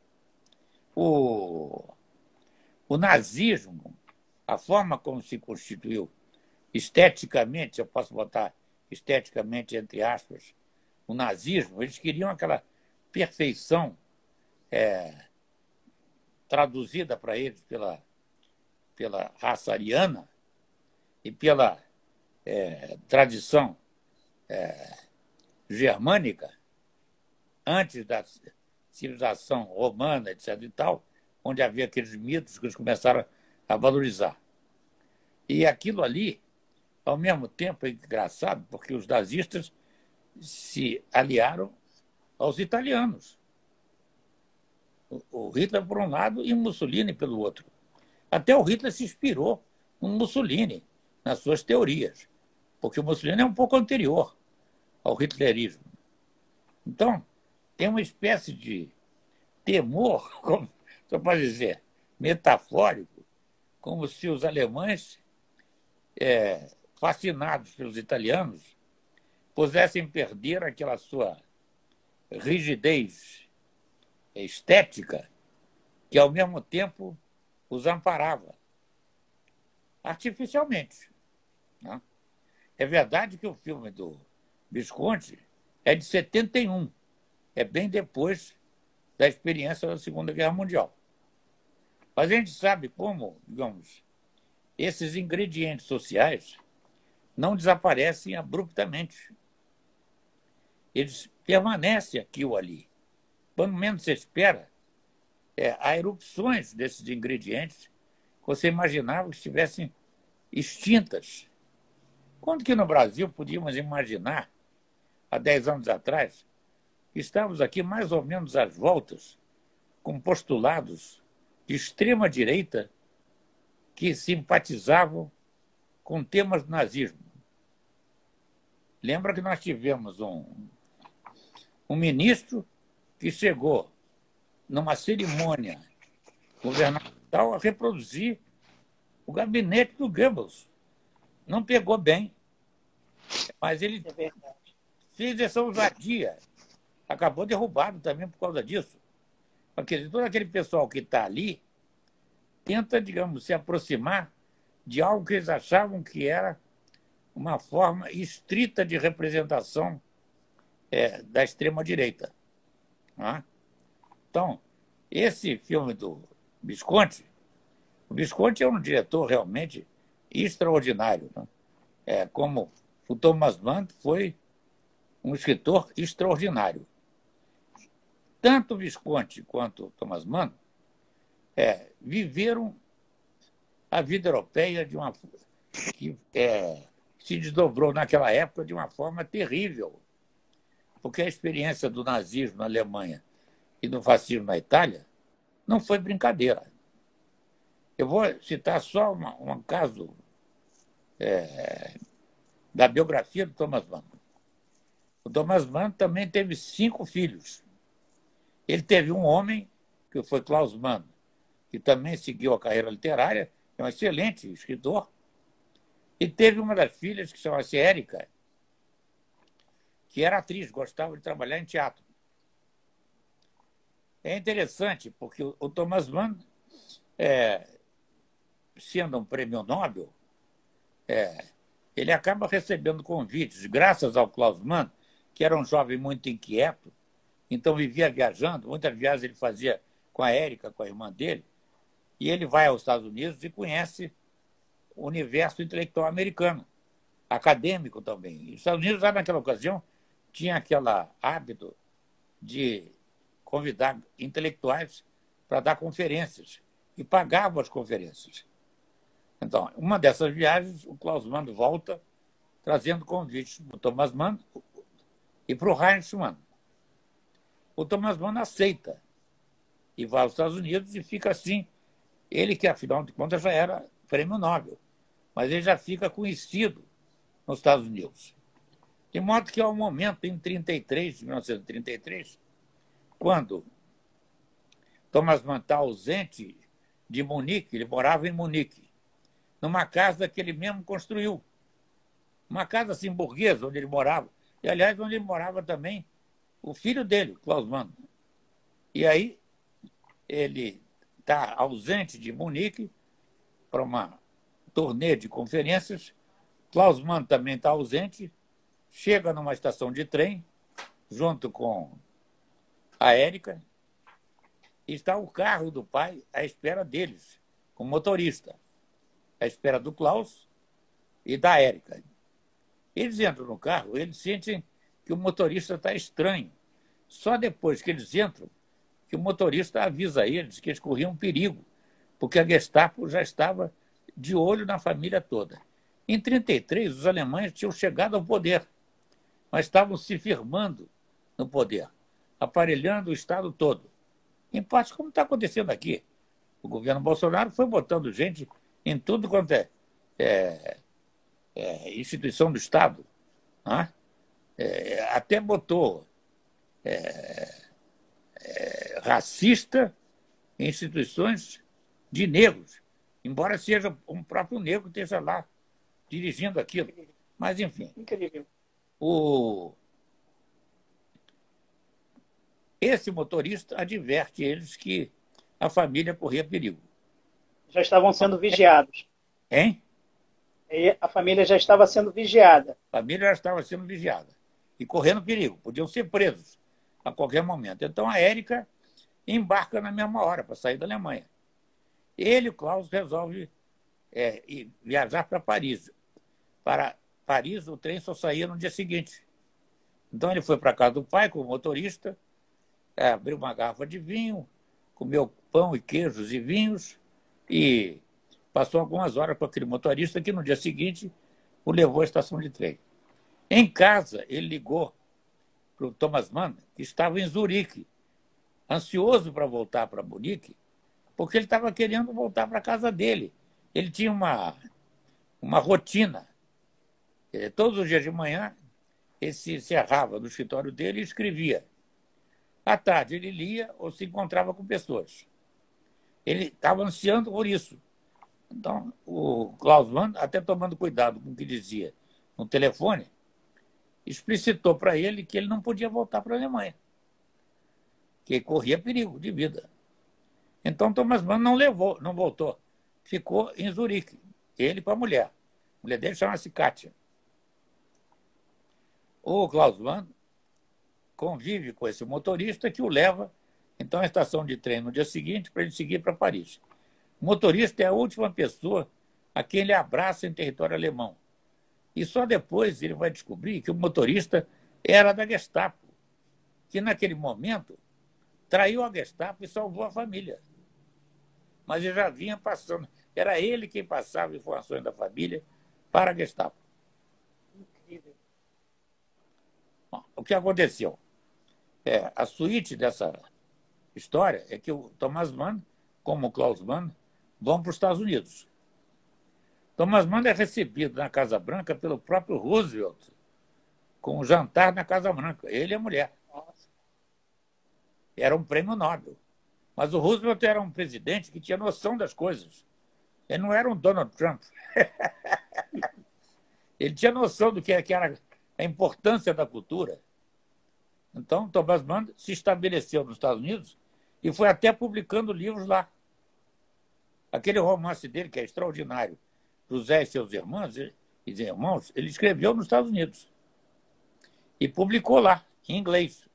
o, o nazismo, a forma como se constituiu esteticamente, eu posso botar esteticamente entre aspas, o nazismo, eles queriam aquela perfeição é, traduzida para eles pela, pela raça ariana e pela é, tradição é, germânica, antes da, civilização romana, etc. e tal, onde havia aqueles mitos que eles começaram a valorizar. E aquilo ali, ao mesmo tempo, é engraçado, porque os nazistas se aliaram aos italianos. O Hitler por um lado e Mussolini pelo outro. Até o Hitler se inspirou no Mussolini, nas suas teorias, porque o Mussolini é um pouco anterior ao hitlerismo. Então, tem uma espécie de temor, *laughs* como você pode dizer, metafórico, como se os alemães, é, fascinados pelos italianos, pudessem perder aquela sua rigidez estética que, ao mesmo tempo, os amparava artificialmente. Né? É verdade que o filme do Visconti é de 71, é bem depois da experiência da Segunda Guerra Mundial. Mas a gente sabe como, digamos, esses ingredientes sociais não desaparecem abruptamente. Eles permanecem aqui ou ali. Quando menos se espera, é, há erupções desses ingredientes que você imaginava que estivessem extintas. Quando que no Brasil podíamos imaginar, há 10 anos atrás, que estávamos aqui mais ou menos às voltas com postulados de extrema direita que simpatizavam com temas do nazismo. Lembra que nós tivemos um, um ministro que chegou numa cerimônia governamental a reproduzir o gabinete do Goebbels. Não pegou bem, mas ele é fez essa ousadia. Acabou derrubado também por causa disso. Porque todo aquele pessoal que está ali tenta, digamos, se aproximar de algo que eles achavam que era uma forma estrita de representação é, da extrema-direita. Né? Então, esse filme do Visconti, o Visconti é um diretor realmente extraordinário. Né? É, como o Thomas Mann foi um escritor extraordinário. Tanto o Visconti quanto o Thomas Mann é, viveram a vida europeia de uma que é, se desdobrou naquela época de uma forma terrível, porque a experiência do nazismo na Alemanha e do fascismo na Itália não foi brincadeira. Eu vou citar só uma, um caso é, da biografia do Thomas Mann. O Thomas Mann também teve cinco filhos. Ele teve um homem, que foi Klaus Mann, que também seguiu a carreira literária, é um excelente escritor. E teve uma das filhas, que chama-se Érica, que era atriz, gostava de trabalhar em teatro. É interessante, porque o Thomas Mann, é, sendo um prêmio Nobel, é, ele acaba recebendo convites, graças ao Klaus Mann, que era um jovem muito inquieto, então vivia viajando, muitas viagens ele fazia com a Érica, com a irmã dele, e ele vai aos Estados Unidos e conhece o universo intelectual americano, acadêmico também. E os Estados Unidos, já naquela ocasião, tinha aquele hábito de convidar intelectuais para dar conferências e pagavam as conferências. Então, uma dessas viagens, o Klaus Mann volta trazendo convites para o Thomas Mann e para o Heinz Mann. O Thomas Mann aceita e vai aos Estados Unidos e fica assim ele que, afinal de contas, já era prêmio Nobel, mas ele já fica conhecido nos Estados Unidos. De modo que, ao momento, em 33, 1933, quando Thomas Mann está ausente de Munique, ele morava em Munique, numa casa que ele mesmo construiu. Uma casa assim burguesa, onde ele morava. E, aliás, onde ele morava também o filho dele, Klaus Mann. E aí, ele está ausente de Munique para uma turnê de conferências. Klaus Mann também está ausente, chega numa estação de trem, junto com a Érica, e está o carro do pai à espera deles, com o motorista, à espera do Klaus e da Érica. Eles entram no carro, eles sentem que o motorista está estranho. Só depois que eles entram, que o motorista avisa eles que eles corriam perigo, porque a Gestapo já estava de olho na família toda. Em 33, os alemães tinham chegado ao poder, mas estavam se firmando no poder, aparelhando o Estado todo. Em parte, como está acontecendo aqui. O governo Bolsonaro foi botando gente em tudo quanto é, é, é instituição do Estado. Né? É, até botou é, racista em instituições de negros, embora seja um próprio negro que esteja lá dirigindo aquilo. Mas, enfim. Incrível. O... Esse motorista adverte eles que a família corria perigo. Já estavam sendo vigiados. Hein? E a família já estava sendo vigiada. A família já estava sendo vigiada. E correndo perigo. Podiam ser presos a qualquer momento. Então a Érica embarca na mesma hora para sair da Alemanha. Ele, o Klaus, resolve é, viajar para Paris. Para Paris, o trem só saía no dia seguinte. Então ele foi para casa do pai com o motorista, é, abriu uma garrafa de vinho, comeu pão e queijos e vinhos e passou algumas horas com aquele motorista que no dia seguinte o levou à estação de trem. Em casa, ele ligou para o Thomas Mann, estava em Zurique, ansioso para voltar para Munique, porque ele estava querendo voltar para a casa dele. Ele tinha uma, uma rotina. Todos os dias de manhã, ele se encerrava no escritório dele e escrevia. À tarde, ele lia ou se encontrava com pessoas. Ele estava ansiando por isso. Então, o Klaus Mann, até tomando cuidado com o que dizia no telefone, explicitou para ele que ele não podia voltar para a Alemanha, que corria perigo de vida. Então, Thomas Mann não levou, não voltou. Ficou em Zurique, ele com a mulher. A mulher dele chama-se Kátia. O Klaus Mann convive com esse motorista que o leva, então, à estação de trem no dia seguinte para ele seguir para Paris. O motorista é a última pessoa a quem ele abraça em território alemão. E só depois ele vai descobrir que o motorista era da Gestapo, que naquele momento traiu a Gestapo e salvou a família. Mas ele já vinha passando. Era ele quem passava informações da família para a Gestapo. Incrível. Bom, o que aconteceu? É, a suíte dessa história é que o Thomas Mann, como o Klaus Mann, vão para os Estados Unidos. Thomas Mann é recebido na Casa Branca pelo próprio Roosevelt, com um jantar na Casa Branca, ele e a mulher. Era um prêmio Nobel. Mas o Roosevelt era um presidente que tinha noção das coisas. Ele não era um Donald Trump. *laughs* ele tinha noção do que era a importância da cultura. Então, Thomas Mann se estabeleceu nos Estados Unidos e foi até publicando livros lá. Aquele romance dele, que é extraordinário, José e seus irmãos, e irmãos, ele escreveu nos Estados Unidos e publicou lá, em inglês.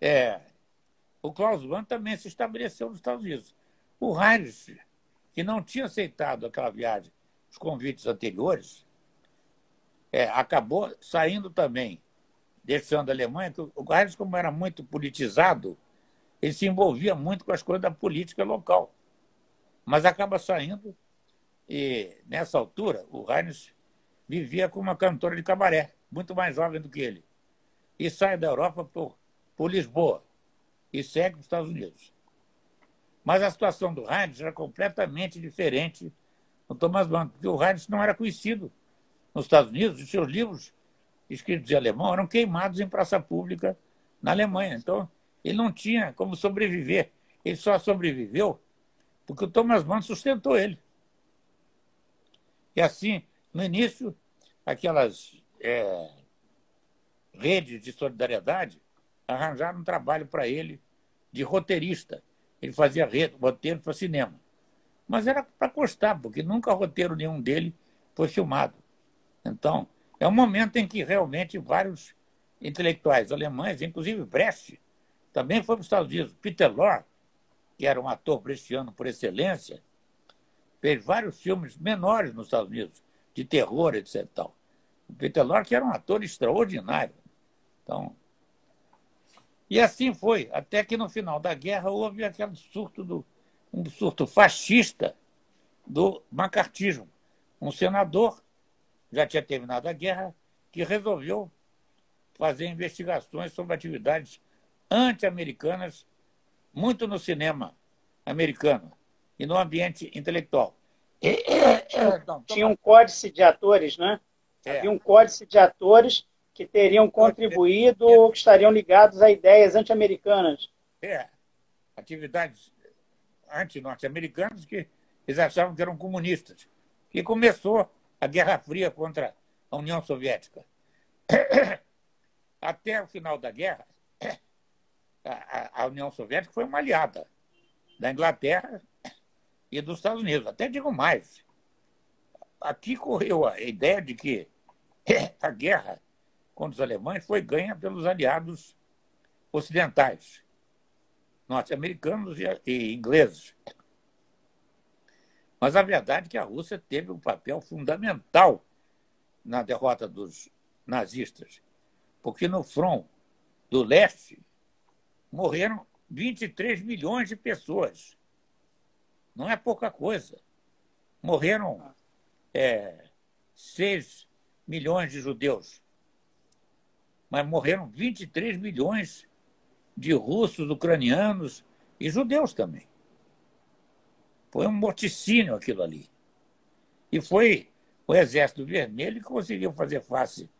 É, o Klaus Mann também se estabeleceu nos Estados Unidos. O Heinrich, que não tinha aceitado aquela viagem, os convites anteriores, é, acabou saindo também, deixando a Alemanha. O Heinrich, como era muito politizado, ele se envolvia muito com as coisas da política local. Mas acaba saindo e, nessa altura, o Heinz vivia com uma cantora de cabaré, muito mais jovem do que ele. E sai da Europa por, por Lisboa e segue para os Estados Unidos. Mas a situação do Heinz era completamente diferente do Thomas Mann, porque o Heinz não era conhecido nos Estados Unidos, os seus livros escritos em alemão eram queimados em praça pública na Alemanha. Então, ele não tinha como sobreviver. Ele só sobreviveu porque o Thomas Mann sustentou ele. E assim, no início, aquelas é, redes de solidariedade arranjaram um trabalho para ele de roteirista. Ele fazia roteiro para cinema. Mas era para constar, porque nunca roteiro nenhum dele foi filmado. Então, é um momento em que realmente vários intelectuais alemães, inclusive Brecht, também foi para os Estados Unidos. Peter Lorre, que era um ator brechtiano por excelência, fez vários filmes menores nos Estados Unidos, de terror, etc. Tal. O Peter Lorre era um ator extraordinário. Então, e assim foi, até que no final da guerra houve aquele surto do um surto fascista do macartismo. Um senador já tinha terminado a guerra que resolveu fazer investigações sobre atividades anti-americanas, muito no cinema americano e no ambiente intelectual. Tinha um códice de atores, né? É. Havia um códice de atores que teriam contribuído, que estariam ligados a ideias anti-americanas. É, atividades anti-norte-americanas que eles achavam que eram comunistas. Que começou a Guerra Fria contra a União Soviética. *coughs* Até o final da guerra, *coughs* a União Soviética foi uma aliada da Inglaterra e dos Estados Unidos. Até digo mais. Aqui correu a ideia de que *laughs* a guerra contra os alemães foi ganha pelos aliados ocidentais, norte-americanos e ingleses. Mas a verdade é que a Rússia teve um papel fundamental na derrota dos nazistas, porque no front do leste morreram 23 milhões de pessoas. Não é pouca coisa. Morreram é, 6 milhões de judeus, mas morreram 23 milhões de russos, ucranianos e judeus também. Foi um morticínio aquilo ali. E foi o Exército Vermelho que conseguiu fazer face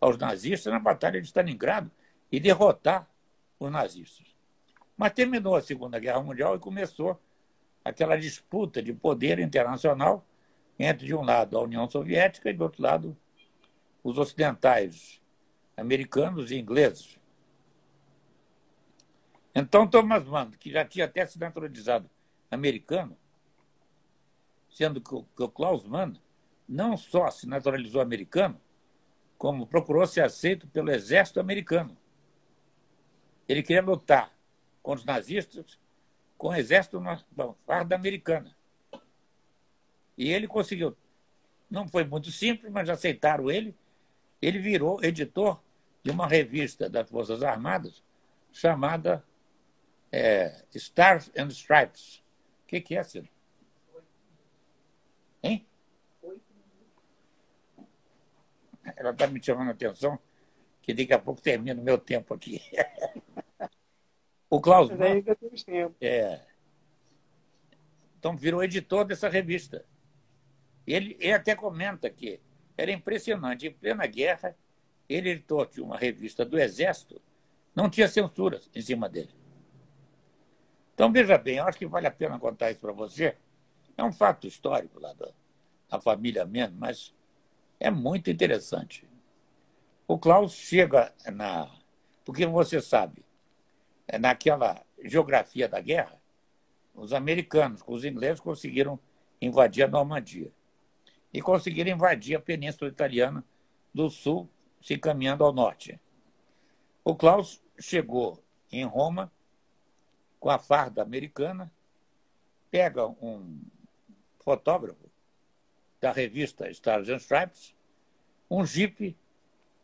aos nazistas na Batalha de Stalingrado e derrotar os nazistas. Mas terminou a Segunda Guerra Mundial e começou aquela disputa de poder internacional entre, de um lado, a União Soviética e, do outro lado, os ocidentais, americanos e ingleses. Então, Thomas Mann, que já tinha até se naturalizado americano, sendo que o Klaus Mann não só se naturalizou americano, como procurou ser aceito pelo exército americano. Ele queria lutar contra os nazistas com o exército farda americana. E ele conseguiu. Não foi muito simples, mas aceitaram ele. Ele virou editor de uma revista das Forças Armadas chamada é, Stars and Stripes. O que, que é, Ciro? Hein? Ela está me chamando a atenção que daqui a pouco termina o meu tempo aqui. *laughs* o Klaus Mann, é, então virou editor dessa revista. Ele, ele até comenta que era impressionante. Em plena guerra, ele editor de uma revista do Exército, não tinha censura em cima dele. Então, veja bem, eu acho que vale a pena contar isso para você. É um fato histórico lá da, da família mesmo, mas é muito interessante. O Klaus chega na. Porque você sabe, naquela geografia da guerra, os americanos com os ingleses conseguiram invadir a Normandia e conseguiram invadir a Península Italiana do Sul, se encaminhando ao norte. O Klaus chegou em Roma com a farda americana, pega um fotógrafo da revista Stars and Stripes, um jipe,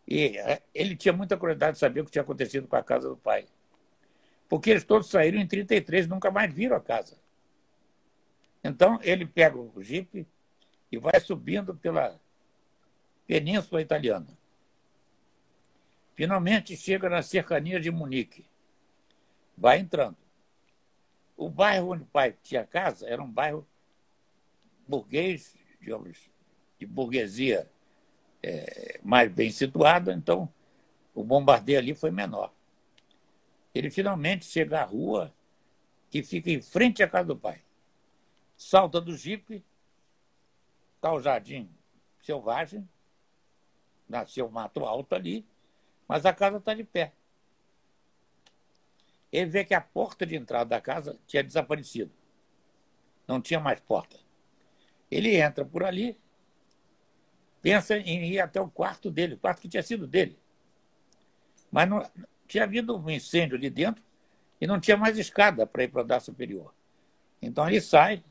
e é, ele tinha muita curiosidade de saber o que tinha acontecido com a casa do pai. Porque eles todos saíram em 33, nunca mais viram a casa. Então, ele pega o jipe e vai subindo pela Península Italiana. Finalmente chega na cercania de Munique. Vai entrando. O bairro onde o pai tinha casa era um bairro burguês, digamos, de burguesia é, mais bem situada, então o bombardeio ali foi menor. Ele finalmente chega à rua que fica em frente à casa do pai. Salta do jipe, está o jardim selvagem, nasceu mato alto ali, mas a casa está de pé. Ele vê que a porta de entrada da casa tinha desaparecido. Não tinha mais porta. Ele entra por ali, pensa em ir até o quarto dele, o quarto que tinha sido dele. Mas não, tinha havido um incêndio ali dentro e não tinha mais escada para ir para o andar superior. Então ele sai,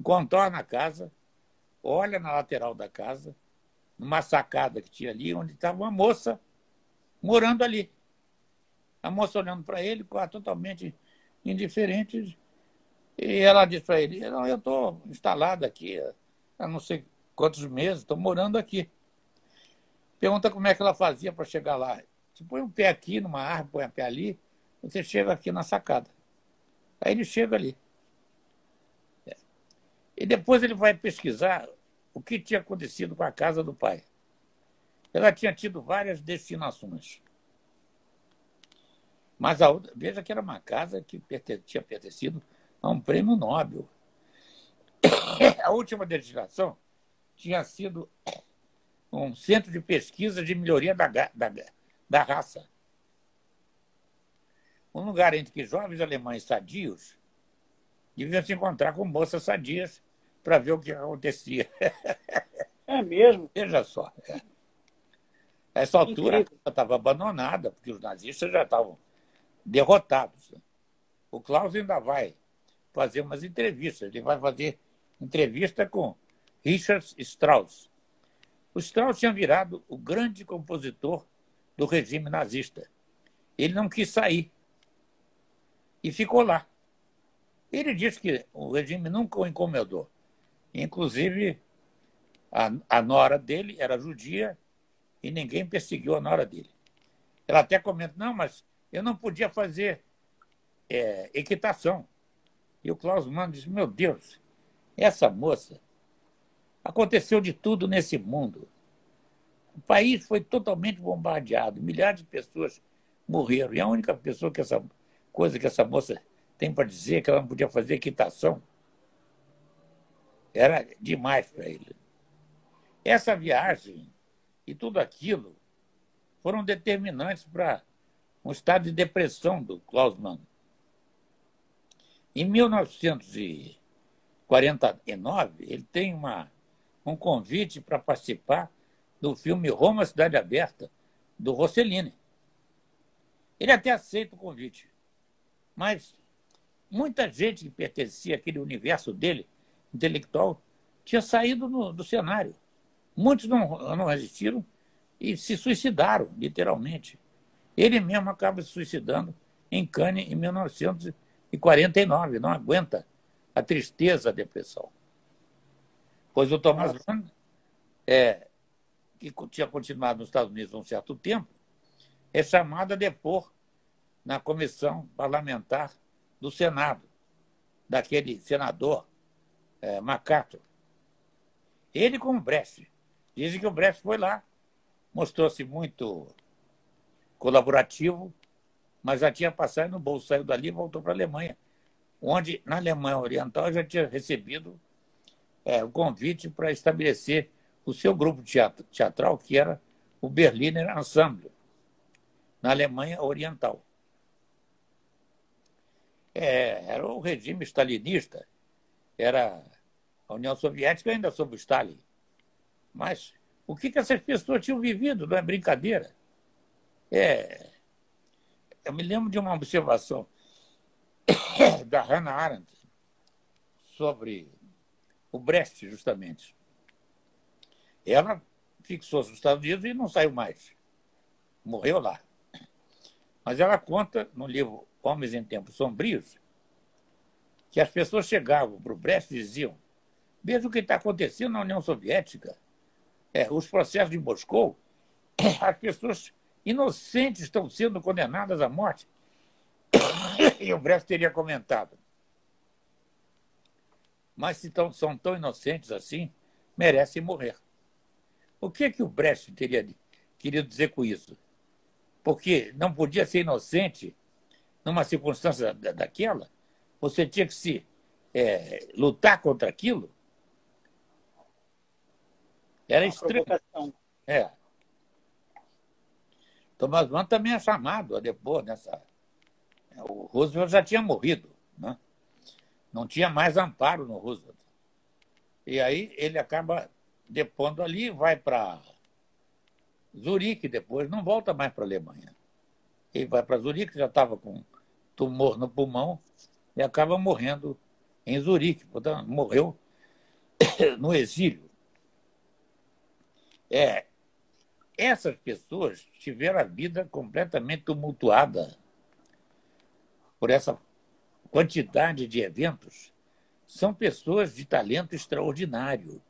contorna a casa, olha na lateral da casa, numa sacada que tinha ali, onde estava uma moça morando ali. A moça olhando para ele, totalmente indiferente, e ela disse para ele: Não, eu estou instalada aqui há não sei quantos meses, estou morando aqui. Pergunta como é que ela fazia para chegar lá. Você põe um pé aqui numa árvore, põe um pé ali, você chega aqui na sacada. Aí ele chega ali. E depois ele vai pesquisar o que tinha acontecido com a casa do pai. ela tinha tido várias destinações. Mas a outra, veja que era uma casa que tinha pertencido a um prêmio Nobel. *coughs* A última destinação tinha sido *coughs* um centro de pesquisa de melhoria da, da, da raça. Um lugar entre que jovens alemães sadios deviam se encontrar com moças sadias para ver o que acontecia. *laughs* É mesmo? Veja só. Essa altura estava abandonada, porque os nazistas já estavam derrotados. O Klaus ainda vai fazer umas entrevistas. Ele vai fazer entrevista com Richard Strauss. O Strauss tinha virado o grande compositor do regime nazista. Ele não quis sair e ficou lá. Ele disse que o regime nunca o incomodou. Inclusive, a, a nora dele era judia e ninguém perseguiu a nora dele. Ela até comenta: não, mas eu não podia fazer é, equitação. E o Klaus Mann disse: meu Deus, essa moça Aconteceu de tudo nesse mundo. O país foi totalmente bombardeado, milhares de pessoas morreram. E a única pessoa que essa coisa que essa moça tem para dizer é que ela não podia fazer equitação era demais para ele. Essa viagem e tudo aquilo foram determinantes para um estado de depressão do Klaus Mann. Em 1949, ele tem uma um convite para participar do filme Roma Cidade Aberta, do Rossellini. Ele até aceita o convite, mas muita gente que pertencia àquele universo dele, intelectual, tinha saído no, do cenário. Muitos não, não resistiram e se suicidaram, literalmente. Ele mesmo acaba se suicidando em Cannes em 1949, não aguenta a tristeza, a depressão. Pois o Thomas Mann, é, que tinha continuado nos Estados Unidos há um certo tempo, é chamado a depor na comissão parlamentar do Senado, daquele senador é, MacArthur. Ele com o Brecht. Dizem que o Brecht foi lá, mostrou-se muito colaborativo, mas já tinha passado no bolso, saiu dali e voltou para a Alemanha, onde, na Alemanha Oriental, já tinha recebido é, o convite para estabelecer o seu grupo teatral, que era o Berliner Ensemble, na Alemanha Oriental. É, era o regime stalinista, era a União Soviética ainda sob Stalin. Mas o que, que essas pessoas tinham vivido? Não é brincadeira. É, eu me lembro de uma observação *coughs* da Hannah Arendt sobre o Brest, justamente. Ela fixou-se nos Estados Unidos e não saiu mais. Morreu lá. Mas ela conta no livro Homens em Tempos Sombrios que as pessoas chegavam para o Brest e diziam: Veja o que está acontecendo na União Soviética. É, os processos de Moscou, *coughs* as pessoas inocentes estão sendo condenadas à morte. *coughs* E o Brest teria comentado: mas se tão, são tão inocentes assim, merecem morrer. O que, que o Brecht teria querido dizer com isso? Porque não podia ser inocente numa circunstância daquela? Você tinha que se é, lutar contra aquilo? Era estranho. É. Thomas Mann também é chamado a depor nessa. O Roosevelt já tinha morrido. Né? Não tinha mais amparo no Roosevelt. E aí ele acaba depondo ali, vai para Zurique depois, não volta mais para a Alemanha. Ele vai para Zurique, já estava com tumor no pulmão e acaba morrendo em Zurique. Portanto, morreu *coughs* no exílio. É, essas pessoas tiveram a vida completamente tumultuada por essa quantidade de eventos, são pessoas de talento extraordinário,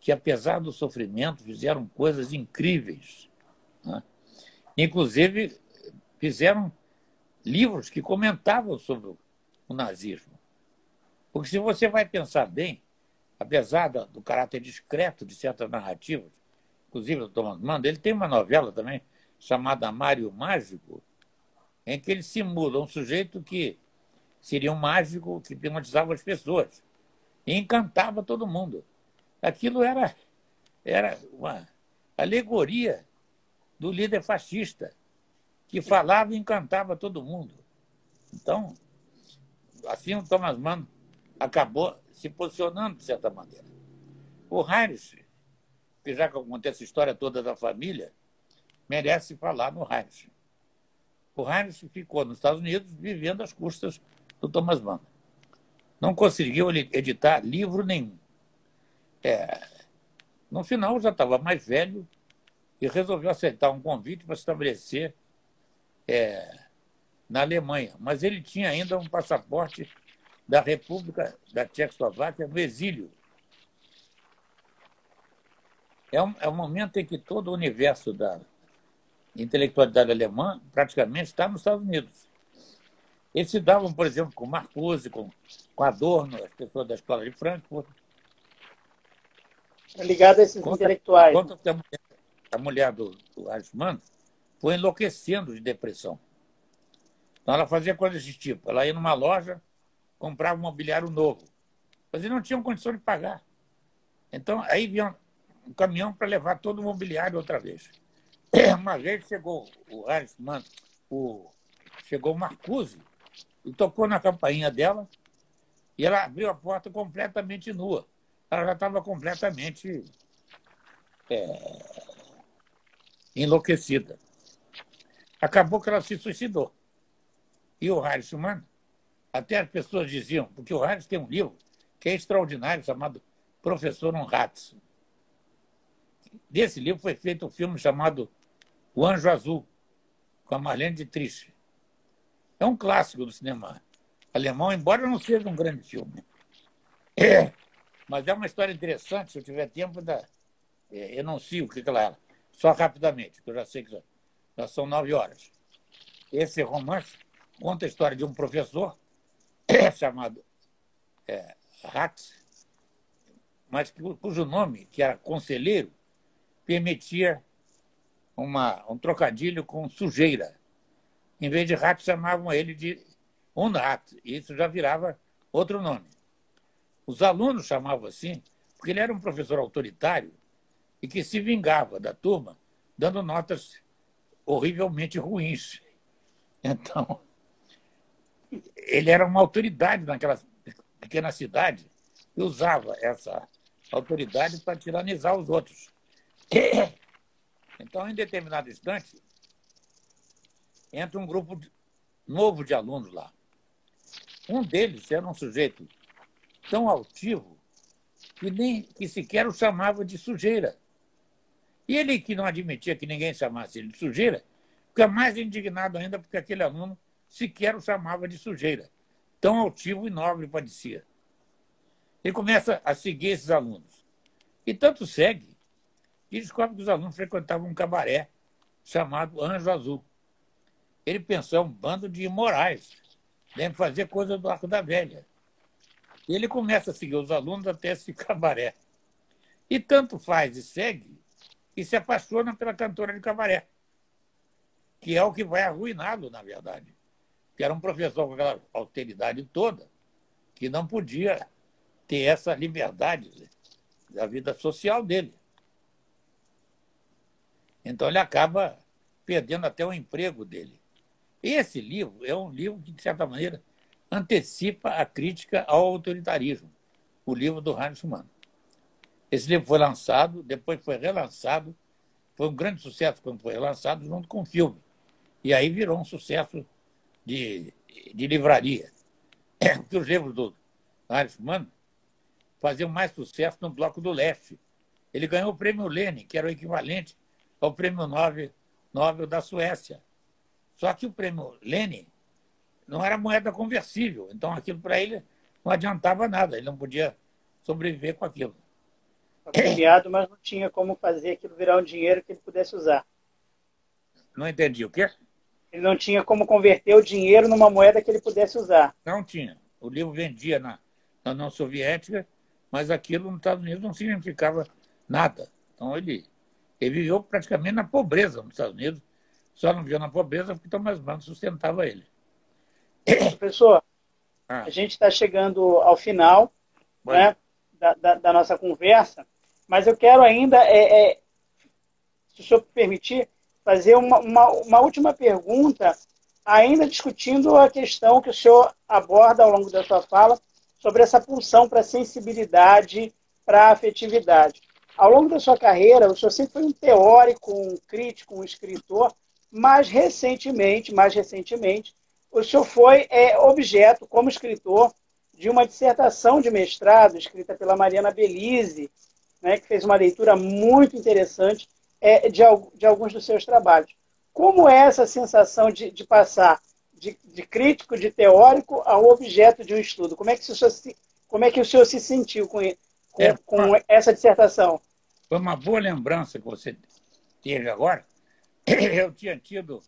que, apesar do sofrimento, fizeram coisas incríveis. Né? Inclusive, fizeram livros que comentavam sobre o nazismo. Porque, se você vai pensar bem, apesar do caráter discreto de certas narrativas inclusive o Thomas Mann, ele tem uma novela também chamada Mário Mágico, em que ele simula um sujeito que seria um mágico que hipnotizava as pessoas e encantava todo mundo. Aquilo era, era uma alegoria do líder fascista, que falava e encantava todo mundo. Então, assim o Thomas Mann acabou se posicionando de certa maneira. O Heinrich, que já que eu contei essa história toda da família, merece falar no Heinrich. O Heinrich ficou nos Estados Unidos vivendo às custas do Thomas Mann. Não conseguiu editar livro nenhum. É, no final, já estava mais velho e resolveu aceitar um convite para se estabelecer é, na Alemanha. Mas ele tinha ainda um passaporte da República da Tchecoslováquia no exílio. É um, é um momento em que todo o universo da intelectualidade alemã praticamente está nos Estados Unidos. Eles se davam, por exemplo, com Marcuse, com, com Adorno, as pessoas da escola de Frankfurt. Ligado a esses conta, intelectuais. Conta que a mulher, a mulher do, do Eichmann foi enlouquecendo de depressão. Então ela fazia coisas desse tipo. Ela ia numa loja, comprava um mobiliário novo. Mas eles não tinham condição de pagar. Então aí vinha um caminhão para levar todo o mobiliário outra vez. *clears throat* Uma vez chegou o Eichmann, o, chegou o Marcuse, e tocou na campainha dela, e ela abriu a porta completamente nua. Ela já estava completamente é, enlouquecida. Acabou que ela se suicidou. E o Harrisman, até as pessoas diziam, porque o Harris tem um livro que é extraordinário, chamado Professor Honratz. Desse livro foi feito um filme chamado O Anjo Azul, com a Marlene Dietrich. É um clássico do cinema alemão, embora não seja um grande filme. É, mas é uma história interessante, se eu tiver tempo, ainda é, enuncio o que ela era. Só rapidamente, que eu já sei que já, já são nove horas. Esse romance conta a história de um professor *coughs* chamado é, mas cujo nome, que era conselheiro, permitia uma, um trocadilho com sujeira. Em vez de rato, chamavam ele de Unrat, e isso já virava outro nome. Os alunos chamavam assim porque ele era um professor autoritário e que se vingava da turma, dando notas horrivelmente ruins. Então, ele era uma autoridade naquela pequena cidade e usava essa autoridade para tiranizar os outros. Então, em determinado instante, entra um grupo novo de alunos lá. Um deles era um sujeito tão altivo que nem que sequer o chamava de sujeira. E ele que não admitia que ninguém chamasse ele de sujeira, fica mais indignado ainda porque aquele aluno sequer o chamava de sujeira. Tão altivo e nobre parecia. Ele começa a seguir esses alunos. E tanto segue que descobre que os alunos frequentavam um cabaré chamado Anjo Azul. Ele pensou, é um bando de imorais, devem fazer coisa do Arco da Velha. Ele começa a seguir os alunos até esse *laughs* cabaré. E tanto faz e segue, e se apaixona pela cantora de cabaré, que é o que vai arruiná-lo, na verdade. Que era um professor com aquela austeridade toda, que não podia ter essa liberdade da vida social dele. Então ele acaba perdendo até o emprego dele. Esse livro é um livro que, de certa maneira, antecipa a crítica ao autoritarismo, o livro do Heinrich Mann. Esse livro foi lançado, depois foi relançado, foi um grande sucesso quando foi relançado, junto com o filme. E aí virou um sucesso de, de livraria. *clears throat* Porque os livros do Heinrich Mann faziam mais sucesso no Bloco do Leste. Ele ganhou o prêmio Lenin, que era o equivalente ao prêmio Nobel, Nobel da Suécia. Só que o prêmio Lenin não era moeda conversível, então aquilo para ele não adiantava nada, ele não podia sobreviver com aquilo. Premiado, mas não tinha como fazer aquilo virar um dinheiro que ele pudesse usar. Não entendi o quê? Ele não tinha como converter o dinheiro numa moeda que ele pudesse usar. Não tinha. O livro vendia na, na União Soviética, mas aquilo nos Estados Unidos não significava nada. Então ele Ele viveu praticamente na pobreza nos Estados Unidos, só não viveu na pobreza porque Thomas Mann sustentava ele. Professor, ah. a gente está chegando ao final né, da, da, da, nossa conversa, mas eu quero ainda, é, é, se o senhor permitir, fazer uma, uma, uma última pergunta, ainda discutindo a questão que o senhor aborda ao longo da sua fala sobre essa pulsão para a sensibilidade, para a afetividade. Ao longo da sua carreira, o senhor sempre foi um teórico, um crítico, um escritor, mas recentemente, mais recentemente, o senhor foi é, objeto, como escritor, de uma dissertação de mestrado escrita pela Mariana Belize, né, que fez uma leitura muito interessante é, de, de, alguns dos seus trabalhos. Como é essa sensação de, de passar de, de, crítico, de teórico, ao objeto de um estudo? Como é que o senhor se, como é que o senhor se sentiu com, com, é, com essa dissertação? Foi uma boa lembrança que você teve agora. *clears throat* Eu tinha tido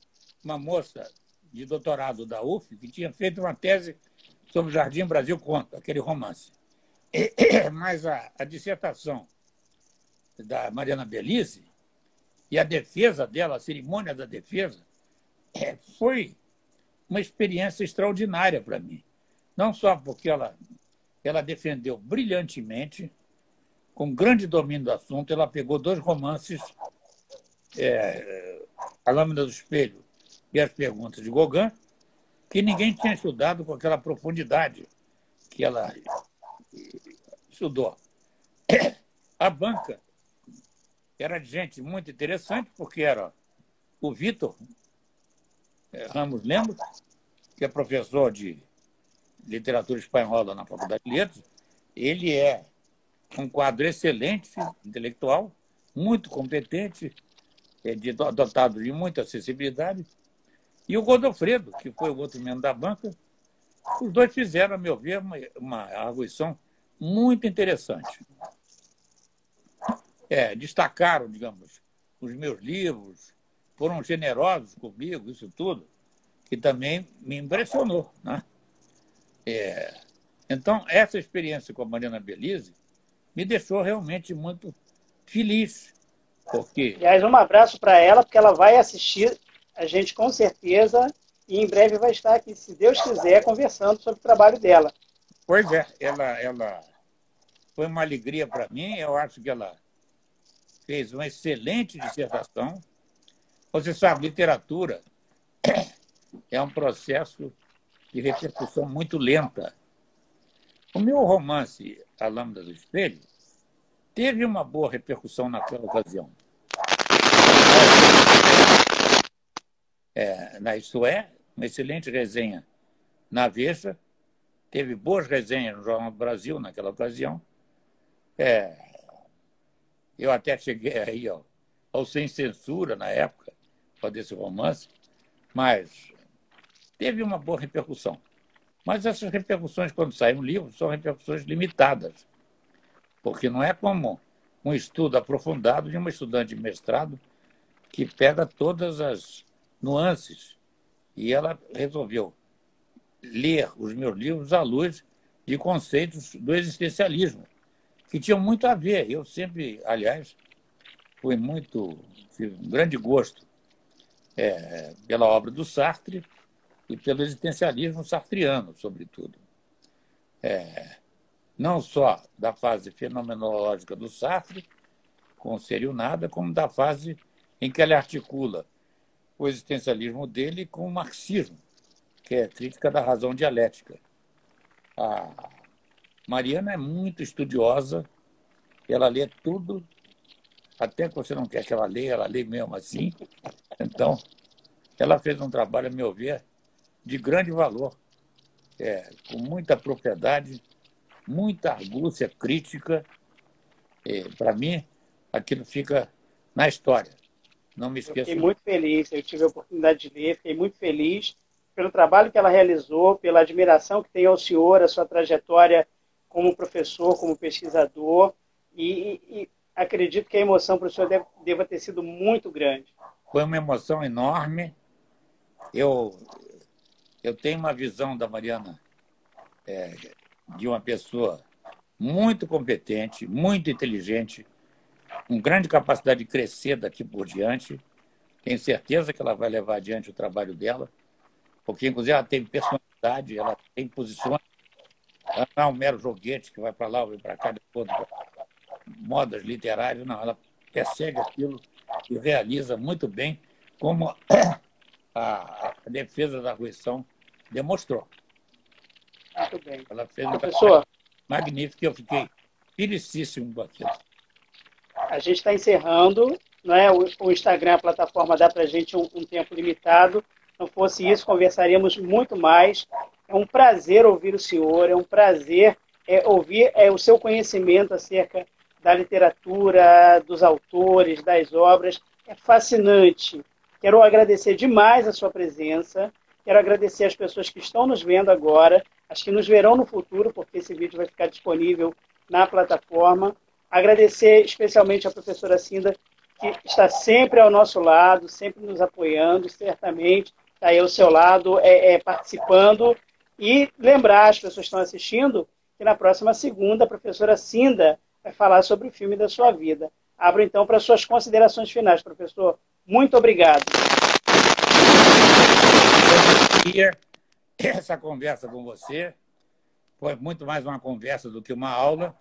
uma moça de doutorado da UF que tinha feito uma tese sobre o Jardim Brasil Conta, aquele romance. *clears throat* Mas a, a dissertação da Mariana Belize e a defesa dela, a cerimônia da defesa, é, foi uma experiência extraordinária para mim. Não só porque ela, ela defendeu brilhantemente com grande domínio do assunto, ela pegou dois romances, é, A Lâmina do Espelho e As Perguntas de Gauguin, que ninguém tinha estudado com aquela profundidade que ela estudou. A banca era de gente muito interessante, porque era o Vitor é, Ramos Lemos, que é professor de literatura espanhola na Faculdade de Letras, ele é um quadro excelente, intelectual, muito competente, é, dotado de muita acessibilidade. E o Godofredo, que foi o outro membro da banca, os dois fizeram, a meu ver, uma, uma arguição muito interessante. É, destacaram, digamos, os meus livros, foram generosos comigo, isso tudo, que também me impressionou. Né? É, então, essa experiência com a Mariana Belize me deixou realmente muito feliz. Porque... Aliás, um abraço para ela, porque ela vai assistir a gente com certeza e em breve vai estar aqui, se Deus quiser, conversando sobre o trabalho dela. Pois é, ela, ela foi uma alegria para mim. Eu acho que ela fez uma excelente dissertação. Você sabe, literatura *coughs* é um processo de repercussão muito lenta. O meu romance, A Lâmpada do Espelho, teve uma boa repercussão naquela ocasião. É, na Isto É, uma excelente resenha na Veja, teve boas resenhas no Jornal do Brasil naquela ocasião. É, eu até cheguei aí ó, ao Sem Censura na época, para desse romance, mas teve uma boa repercussão. Mas essas repercussões, quando saem um livro, são repercussões limitadas porque não é como um estudo aprofundado de uma estudante de mestrado que pega todas as nuances. E ela resolveu ler os meus livros à luz de conceitos do existencialismo, que tinham muito a ver. Eu sempre, aliás, fui muito, tive um grande gosto é, pela obra do Sartre e pelo existencialismo sartriano, sobretudo. É, não só da fase fenomenológica do Sartre, com o Serio Nada, como da fase em que ele articula o existencialismo dele com o marxismo, que é crítica da razão dialética. A Mariana é muito estudiosa, ela lê tudo, até que você não quer que ela leia, ela lê mesmo assim. Então, ela fez um trabalho, a meu ver, de grande valor, é, com muita propriedade muita argúcia crítica. Para mim, aquilo fica na história. Não me esqueça. fiquei muito feliz, eu tive a oportunidade de ler, fiquei muito feliz pelo trabalho que ela realizou, pela admiração que tem ao senhor, a sua trajetória como professor, como pesquisador, e, e acredito que a emoção para o senhor deve, deva ter sido muito grande. Foi uma emoção enorme. Eu, eu tenho uma visão da Mariana é, de uma pessoa muito competente, muito inteligente, com grande capacidade de crescer daqui por diante. Tenho certeza que ela vai levar adiante o trabalho dela, porque, inclusive, ela tem personalidade, ela tem posições. Ela não é um mero joguete que vai para lá ou vai para cá, de acordo modas literárias, não. Ela persegue aquilo e realiza muito bem, como a, defesa da ruição demonstrou. Muito bem. Ela fez um Professor, magnífico e eu fiquei felicíssimo com aquilo. A gente está encerrando, é? o, o, Instagram, a plataforma dá para a gente um, um tempo limitado. Não fosse isso, conversaríamos muito mais. É um prazer ouvir o senhor, é um prazer é, ouvir é, o seu conhecimento acerca da literatura, dos autores, das obras. É fascinante. Quero agradecer demais a sua presença. Quero agradecer as pessoas que estão nos vendo agora, as que nos verão no futuro, porque esse vídeo vai ficar disponível na plataforma. Agradecer especialmente a professora Cinda, que está sempre ao nosso lado, sempre nos apoiando, certamente está aí ao seu lado, é, é, participando. E lembrar as pessoas que estão assistindo que na próxima segunda a professora Cinda vai falar sobre o filme da sua vida. Abro então para suas considerações finais, professor. Muito obrigado. Essa conversa com você foi muito mais uma conversa do que uma aula,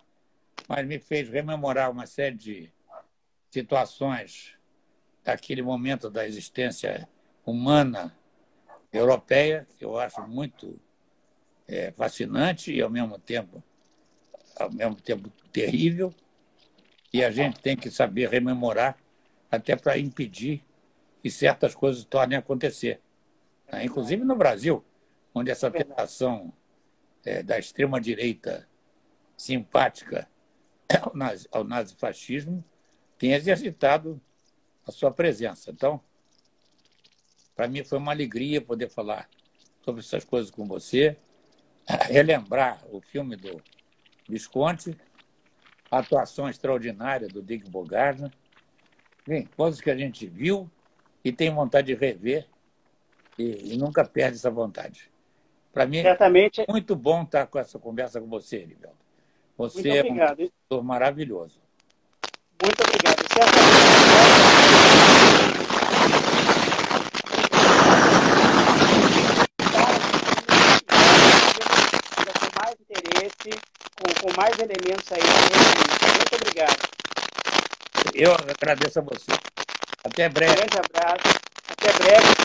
mas me fez rememorar uma série de situações daquele momento da existência humana europeia, que eu acho muito é, fascinante e ao mesmo tempo ao mesmo tempo terrível, e a gente tem que saber rememorar até para impedir que certas coisas tornem a acontecer. Né? Inclusive no Brasil, onde essa tentação é, da extrema-direita simpática ao, nazi, ao nazifascismo tem exercitado a sua presença. Então, para mim foi uma alegria poder falar sobre essas coisas com você, *laughs* relembrar o filme do Visconti, a atuação extraordinária do Dick Bogarna, Bem, coisas que a gente viu e tem vontade de rever e, e nunca perde essa vontade. Para mim, Certamente... é muito bom estar com essa conversa com você, Erivelto. Você é um professor maravilhoso. Muito obrigado. Certamente... com, com mais elementos aí. Muito obrigado. Eu agradeço a você. Até breve. Um grande abraço. Até breve.